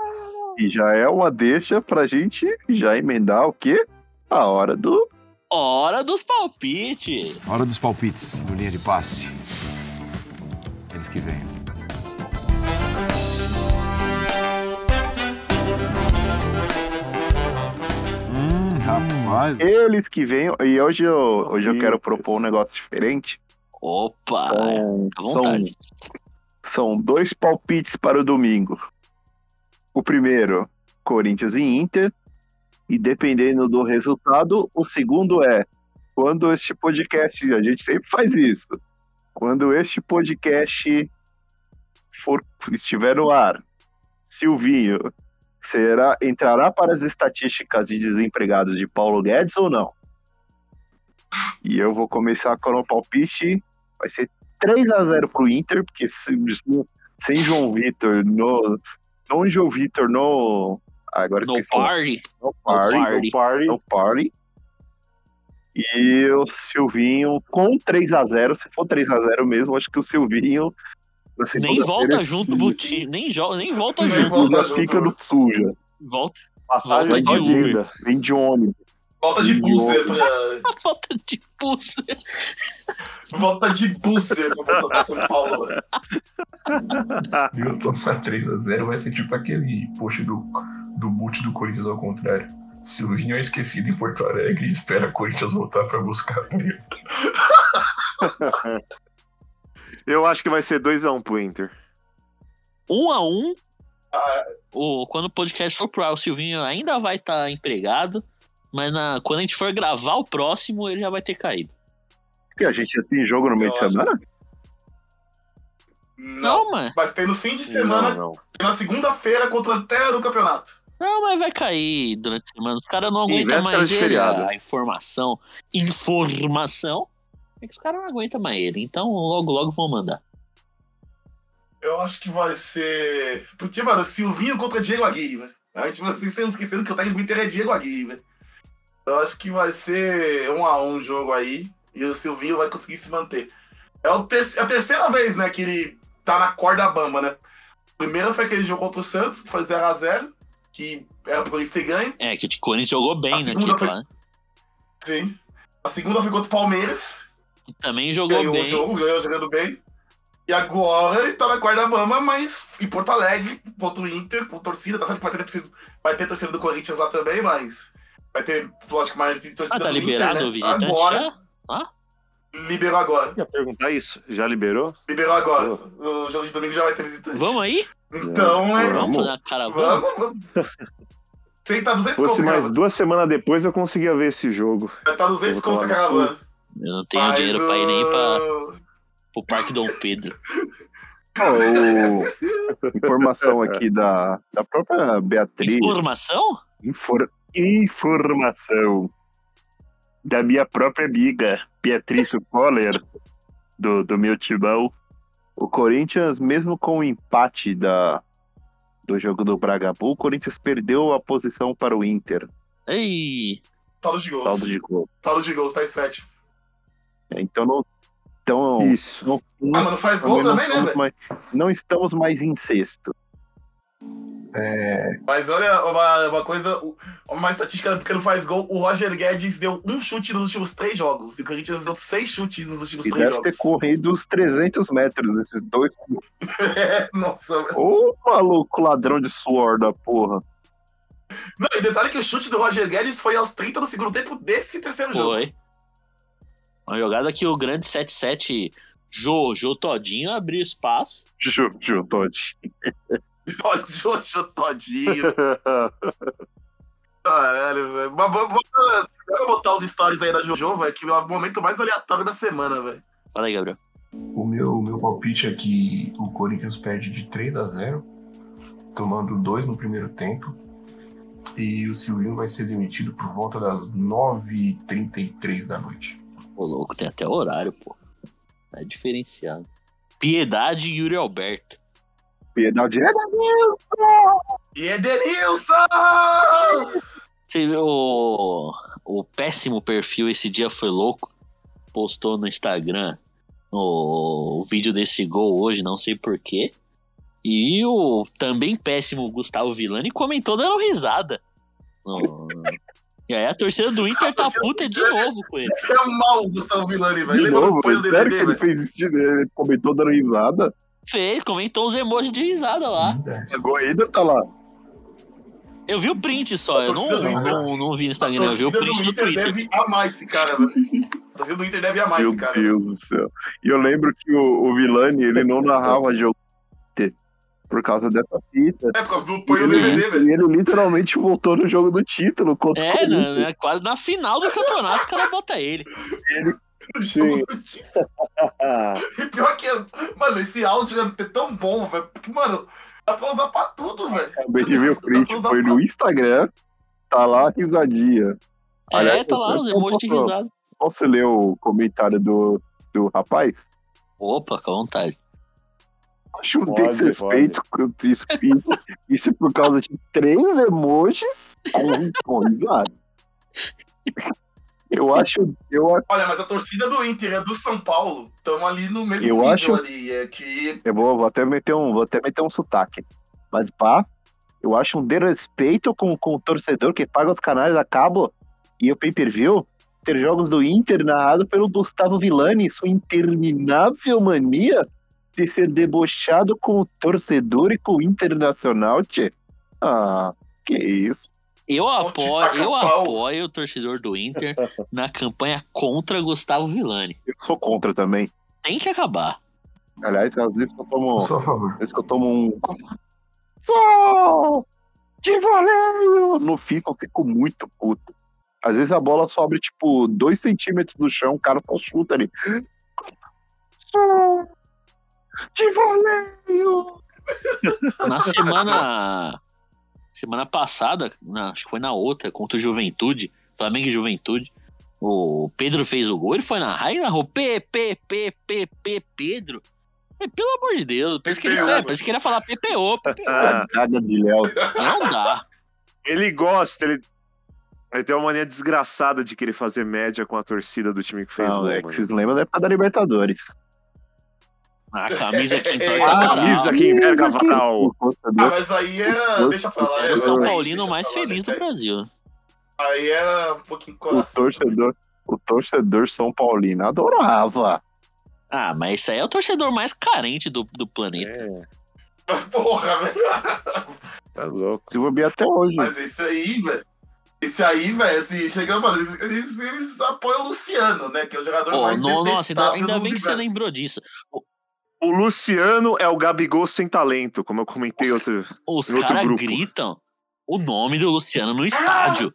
E já é uma deixa pra gente já emendar o quê? A hora do. Hora dos palpites! Hora dos palpites no linha de passe. Eles que vêm. Rapaz. Eles que vêm. E hoje eu, hoje eu quero propor um negócio diferente. Opa! São, vontade. são dois palpites para o domingo. O primeiro, Corinthians e Inter. E dependendo do resultado, o segundo é quando este podcast, a gente sempre faz isso. Quando este podcast for estiver no ar, Silvinho será entrará para as estatísticas de desempregados de Paulo Guedes ou não? E eu vou começar com o palpite, vai ser 3 a 0 pro Inter, porque sem, João Vitor no não João Vitor no ah, agora No esqueci. o- party. No party, party. no party, no party. E o Silvinho com 3 a 0 se for 3 a 0 mesmo, acho que o Silvinho Nem volta junto sim, pro time. Nem, nem volta Nem junto. volta. junto, fica né? no suja. Volta, Passagem Volta de de Uber. Vem de ônibus. Volta de booster pra. volta de pulso. Volta de booster pra voltar pra São Paulo, velho. Eu tomar 3x0 vai ser tipo aquele post do, do boot do Corinthians ao contrário. Silvinho é esquecido em Porto Alegre e espera Corinthians voltar pra buscar. Eu acho que vai ser 2x1 pro Inter. Um a um. Ah. O, quando o podcast for pro ar, o Silvinho ainda vai estar empregado. Mas na, quando a gente for gravar o próximo, ele já vai ter caído. Porque a gente já tem jogo no meio de semana? Não. Não, mas, Mas tem no fim de semana, Não, não. tem na segunda-feira contra a Antena do campeonato. não, mas vai cair durante a semana. Os caras não aguentam mais ele. feriado. A informação. Informação. É que os caras não aguentam mais ele. Então logo, logo vão mandar. Eu acho que vai ser. Porque, mano, Silvinho contra Diego Aguirre, velho. A gente, vocês estão esquecendo que o técnico do Inter é Diego Aguirre, velho. Eu acho que vai ser um a um o jogo aí. E o Silvinho vai conseguir se manter. É o ter- a terceira vez, né, que ele tá na corda bamba, né? Primeiro foi aquele jogo contra o Santos, que foi 0x0, que era pro Corinthians ter ganho. É, que o Corinthians jogou bem naquele segunda foi- né? Sim. A segunda foi contra o Palmeiras. Que também jogou ganhou o bem. jogo, ganhou jogando bem. E agora ele tá na corda bamba, mas em Porto Alegre, contra o Inter, com torcida, tá certo que vai ter, torcida- vai ter torcida do Corinthians lá também, mas vai ter, lógico, mais torcida Ah, tá do Inter, liberado né? o visitante Agora, já? liberou agora. Ia perguntar isso. Já liberou? Liberou agora. O jogo de domingo já vai ter visitante. Vamos aí? Então, é... Vamos Vamos. fazer uma caravana? Vamos, vamos. Você tá 200 Fosse conto, mais cara. duas semanas depois eu conseguia ver esse jogo. Tá 200 Eu vou conto a caravana. Eu não tenho Mas dinheiro pra ir nem pra, o- pro Parque Dom Pedro. Informação aqui da, da própria Beatriz. Informação? Infor- Informação da minha própria amiga Beatriz Coller, do, do meu timão. O Corinthians, mesmo com o empate da, do jogo do Bragabu, o Corinthians perdeu a posição para o Inter. Ei, Saldo de gols. Saldo de gol. Saldo de gols, tá em 7. Então não. Então, Isso. não, Ah, mas não faz gol não, também, né, mais, não estamos mais em sexto. É, Mas olha, uma, uma coisa, uma estatística porque não faz gol, o Roger Guedes deu um chute nos últimos três jogos. E o Corinthians deu seis chutes nos últimos E três deve ter jogos. corrido os 300 metros nesses dois. É, Nossa, velho. Ô, maluco ladrão de suor da porra. Não, e detalhe que o chute do Roger Guedes foi aos 30 do segundo tempo desse terceiro jogo. foi. Uma jogada que o grande 7-7 Jô, Jô Todinho abriu espaço. Jojo. Ó, Jojo Todinho. Caralho, velho. Mas vamos- botar os stories aí da Jojo, velho, que é o momento mais aleatório da semana, velho. Fala aí, Gabriel. o meu, meu palpite é que o Corinthians perde de 3 a 0 tomando dois no primeiro tempo. E o Silvinho vai ser demitido por volta das 9h33 da noite. Ô, louco, tem até horário, pô. É diferenciado. Piedade e Yuri Alberto. Piedade é E Edenilson! Você viu o, o péssimo perfil esse dia foi louco? Postou no Instagram o, o vídeo desse gol hoje, não sei porquê. E o também péssimo Gustavo Villani comentou dando risada. No- E aí a torcida do Inter tá puta de novo com ele. É o mal o Gustavo Villani, velho. de novo. no Sério que DVD, ele velho? fez isso? de- Ele comentou dando risada. Fez, comentou os emojis de risada lá. Chegou ainda, tá lá. Eu vi o print só, eu não, Inter- não, não vi no Instagram, eu vi o torcida print do no Inter Twitter. deve amar esse cara, velho. A torcida do Inter deve amar Meu esse cara. Deus do céu. E eu lembro que o, o Vilani, ele não narrava jogo. Por causa dessa fita. É, por causa do E põe o DVD, ele, velho. e ele literalmente voltou no jogo do título contra o É, Corinthians. né, né, quase na final do campeonato os caras botam ele. No Sim. jogo do título. E pior que, mano, esse áudio é tão bom, velho. Porque, mano, dá pra usar pra tudo, velho. Acabei de ver o print, foi no Instagram, tá lá a risadinha. É, Aliás, tá lá eu- os emojis de posso- risada. Posso ler o comentário do, do rapaz? Opa, com vontade. Acho um Pode, desrespeito com isso, isso, isso por causa de três emojis com, com risada. Eu acho, eu, acho- Olha, mas a torcida do Inter é do São Paulo. Estamos ali no mesmo Eu nível acho- ali. É que. eu vou, vou até meter um, vou até meter um sotaque. Mas pá, eu acho um desrespeito com, com o torcedor que paga os canais a cabo e o pay-per-view ter jogos do Inter narrado pelo Gustavo Villani, sua interminável mania de ser debochado com o torcedor e com o internacional, tchê. Ah, que isso. Eu apoio, eu apoio o torcedor do Inter na campanha contra Gustavo Villani. Eu sou contra também. Tem que acabar. Aliás, às vezes que eu tomo, às vezes que eu tomo um. Só de voleio! No FIFA eu fico muito puto. Às vezes a bola sobe, tipo, dois centímetros do chão, o cara só chuta ali. Só de voleio! Na semana. semana passada, na- acho que foi na outra, contra o Juventude, Flamengo e Juventude. O Pedro fez o gol, ele foi na raia e narrou P, P, P, P, P, Pedro. É, pelo amor de Deus, parece que ele sabe, parece que ele ia falar PPO, PPO. Draga de Léo. Não dá. Ele gosta, ele. Ele tem uma mania desgraçada de querer fazer média com a torcida do time que fez Não, gol, é que vocês lembram da época da Libertadores. A camisa que entorta É, a camisa que enverga varal. O torcedor- Ah, mas aí era. Deixa pra lá. Era o São aí, Paulino mais lá, feliz do né? Brasil. Aí era um pouquinho o coração. torcedor, o torcedor São Paulino adorava. Ah, mas isso aí é o torcedor mais carente do, do planeta. É, Porra, velho. tá louco. Se eu até hoje. Mas esse aí, velho. Esse aí, velho, assim, chega, mano, eles, eles, eles apoiam o Luciano, né? Que é o jogador Oh, mais no- nossa, ainda, ainda bem que você lembrou disso. O Luciano é o Gabigol sem talento, como eu comentei outro. Os Em outro caras grupo. gritam o nome do Luciano no estádio.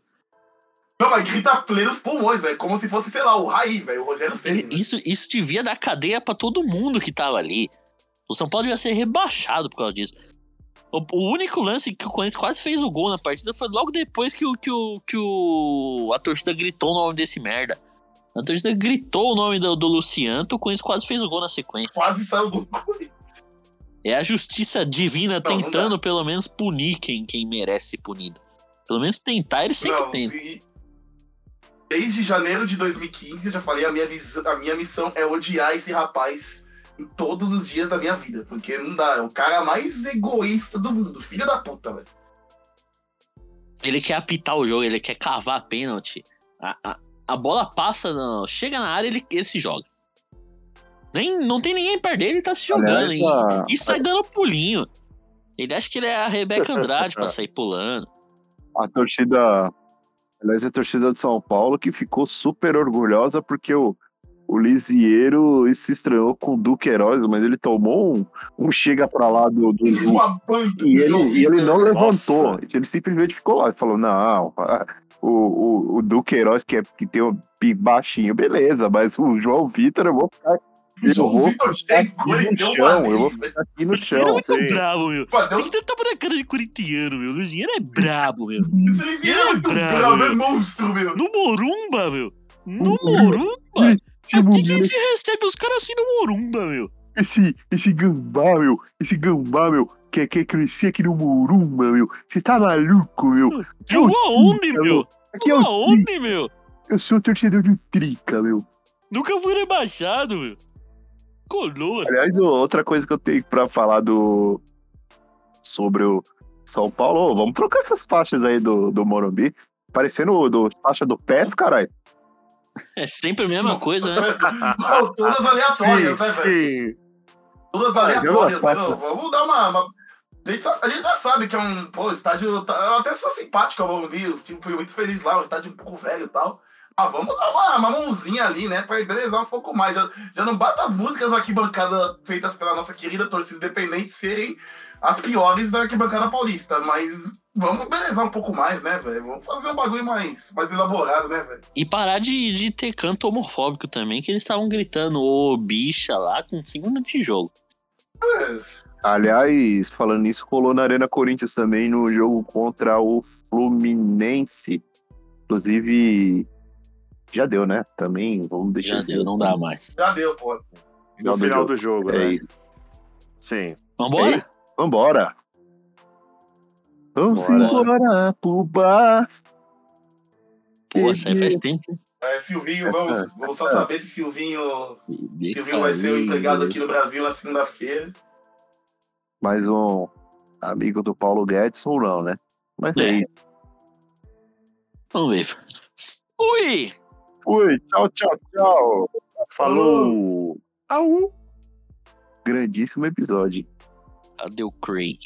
Não, mas grita plenos pulmões, velho. Como se fosse, sei lá, o Raí, velho. O Rogério Ceni. Isso, isso devia dar cadeia pra todo mundo que tava ali. O São Paulo devia ser rebaixado por causa disso. O, o único lance que o Corinthians quase fez o gol na partida foi logo depois que, o, que, o, que o, a torcida gritou o nome desse merda. A torcida gritou o nome do, do Luciano, o Corinthians quase fez o gol na sequência. Quase saiu do. É a justiça divina não tentando pelo menos punir quem, quem merece ser punido. Pelo menos tentar, ele sempre Não, tenta. e- Desde janeiro de 2015, eu já falei, a minha, vis- a minha missão é odiar esse rapaz em todos os dias da minha vida. Porque não dá, é o cara mais egoísta do mundo. Filho da puta, velho. Ele quer apitar o jogo, ele quer cavar a pênalti. A, a, a bola passa, no- chega na área, ele, ele se joga. Nem, não tem ninguém perto dele, ele tá se jogando. Aliás, e, a- e sai dando pulinho. Ele acha que ele é a Rebeca Andrade pra sair pulando. A torcida. Aliás, a torcida de São Paulo que ficou super orgulhosa porque o, o Lisieiro se estranhou com o Duque Heróis, mas ele tomou um, um chega pra lá do, do banda E ele, e ele não né? levantou. Nossa. Ele simplesmente ficou lá e falou: não, o, o, o Duque Heróis, que, é, que tem um pi baixinho, beleza, mas o João Vitor, eu vou ficar O João vou Vitor ficar aqui no chão. Eu vou ficar aqui no Ele é chão. muito sim. bravo, meu. Mano, deu- Tem que ter tapa na cara de corintiano, meu. Luciano é brabo, meu. Esse Lisinho é muito bravo, bravo, é monstro, meu. No Morumba, meu. No. Morumba. Por Tipo, que, que se recebe os caras assim no Morumba, meu? Esse, esse gambá, meu, esse gambá, meu, quer, quer crescer aqui no Morumba, meu. Você tá maluco, meu? Jogou aonde, Trica, meu? Aqui é aonde, meu? Eu sou torcedor do Trica, meu. Nunca fui rebaixado, meu. Colou. Aliás, outra coisa que eu tenho pra falar do. sobre o São Paulo, vamos trocar essas faixas aí do, do Morumbi. Parecendo o do, faixa do PES, caralho. É sempre a mesma coisa, né? Não, todas aleatórias, sim, né, velho? Ah, aleatórias, né? Vamos dar uma. uma- A, gente só- a gente já sabe que é um. Pô, estádio. tá- Eu até sou simpático ao Morumbi, o time foi muito feliz lá, um estádio um pouco velho e tal. Ah, vamos dar uma, uma mãozinha ali, né? Pra embelezar um pouco mais. Já, já não basta as músicas da arquibancada feitas pela nossa querida torcida independente serem as piores da arquibancada paulista, mas vamos embelezar um pouco mais, né, velho? Vamos fazer um bagulho mais, mais elaborado, né, velho? E parar de, de ter canto homofóbico também, que eles estavam gritando ô bicha lá com 5 minutos de jogo. Aliás, falando nisso, rolou na Arena Corinthians também no jogo contra o Fluminense. Inclusive, já deu, né? Também, vamos deixar Já deu, não dá mais. já deu, pô. No final do jogo, É né? isso. Sim. Vambora? Vambora. Vamos Bora. embora pro bar. Pô, essa aí faz tempo. É, Silvinho, vamos, vamos só saber se Silvinho, Silvinho vai ser o empregado aqui no Brasil na segunda-feira. Mais um amigo do Paulo Guedes ou não, né? Mas é, É. isso. Vamos ver. Ui! Fui, tchau, tchau, tchau. Falou! Au! Grandíssimo episódio. Cadê o Craig?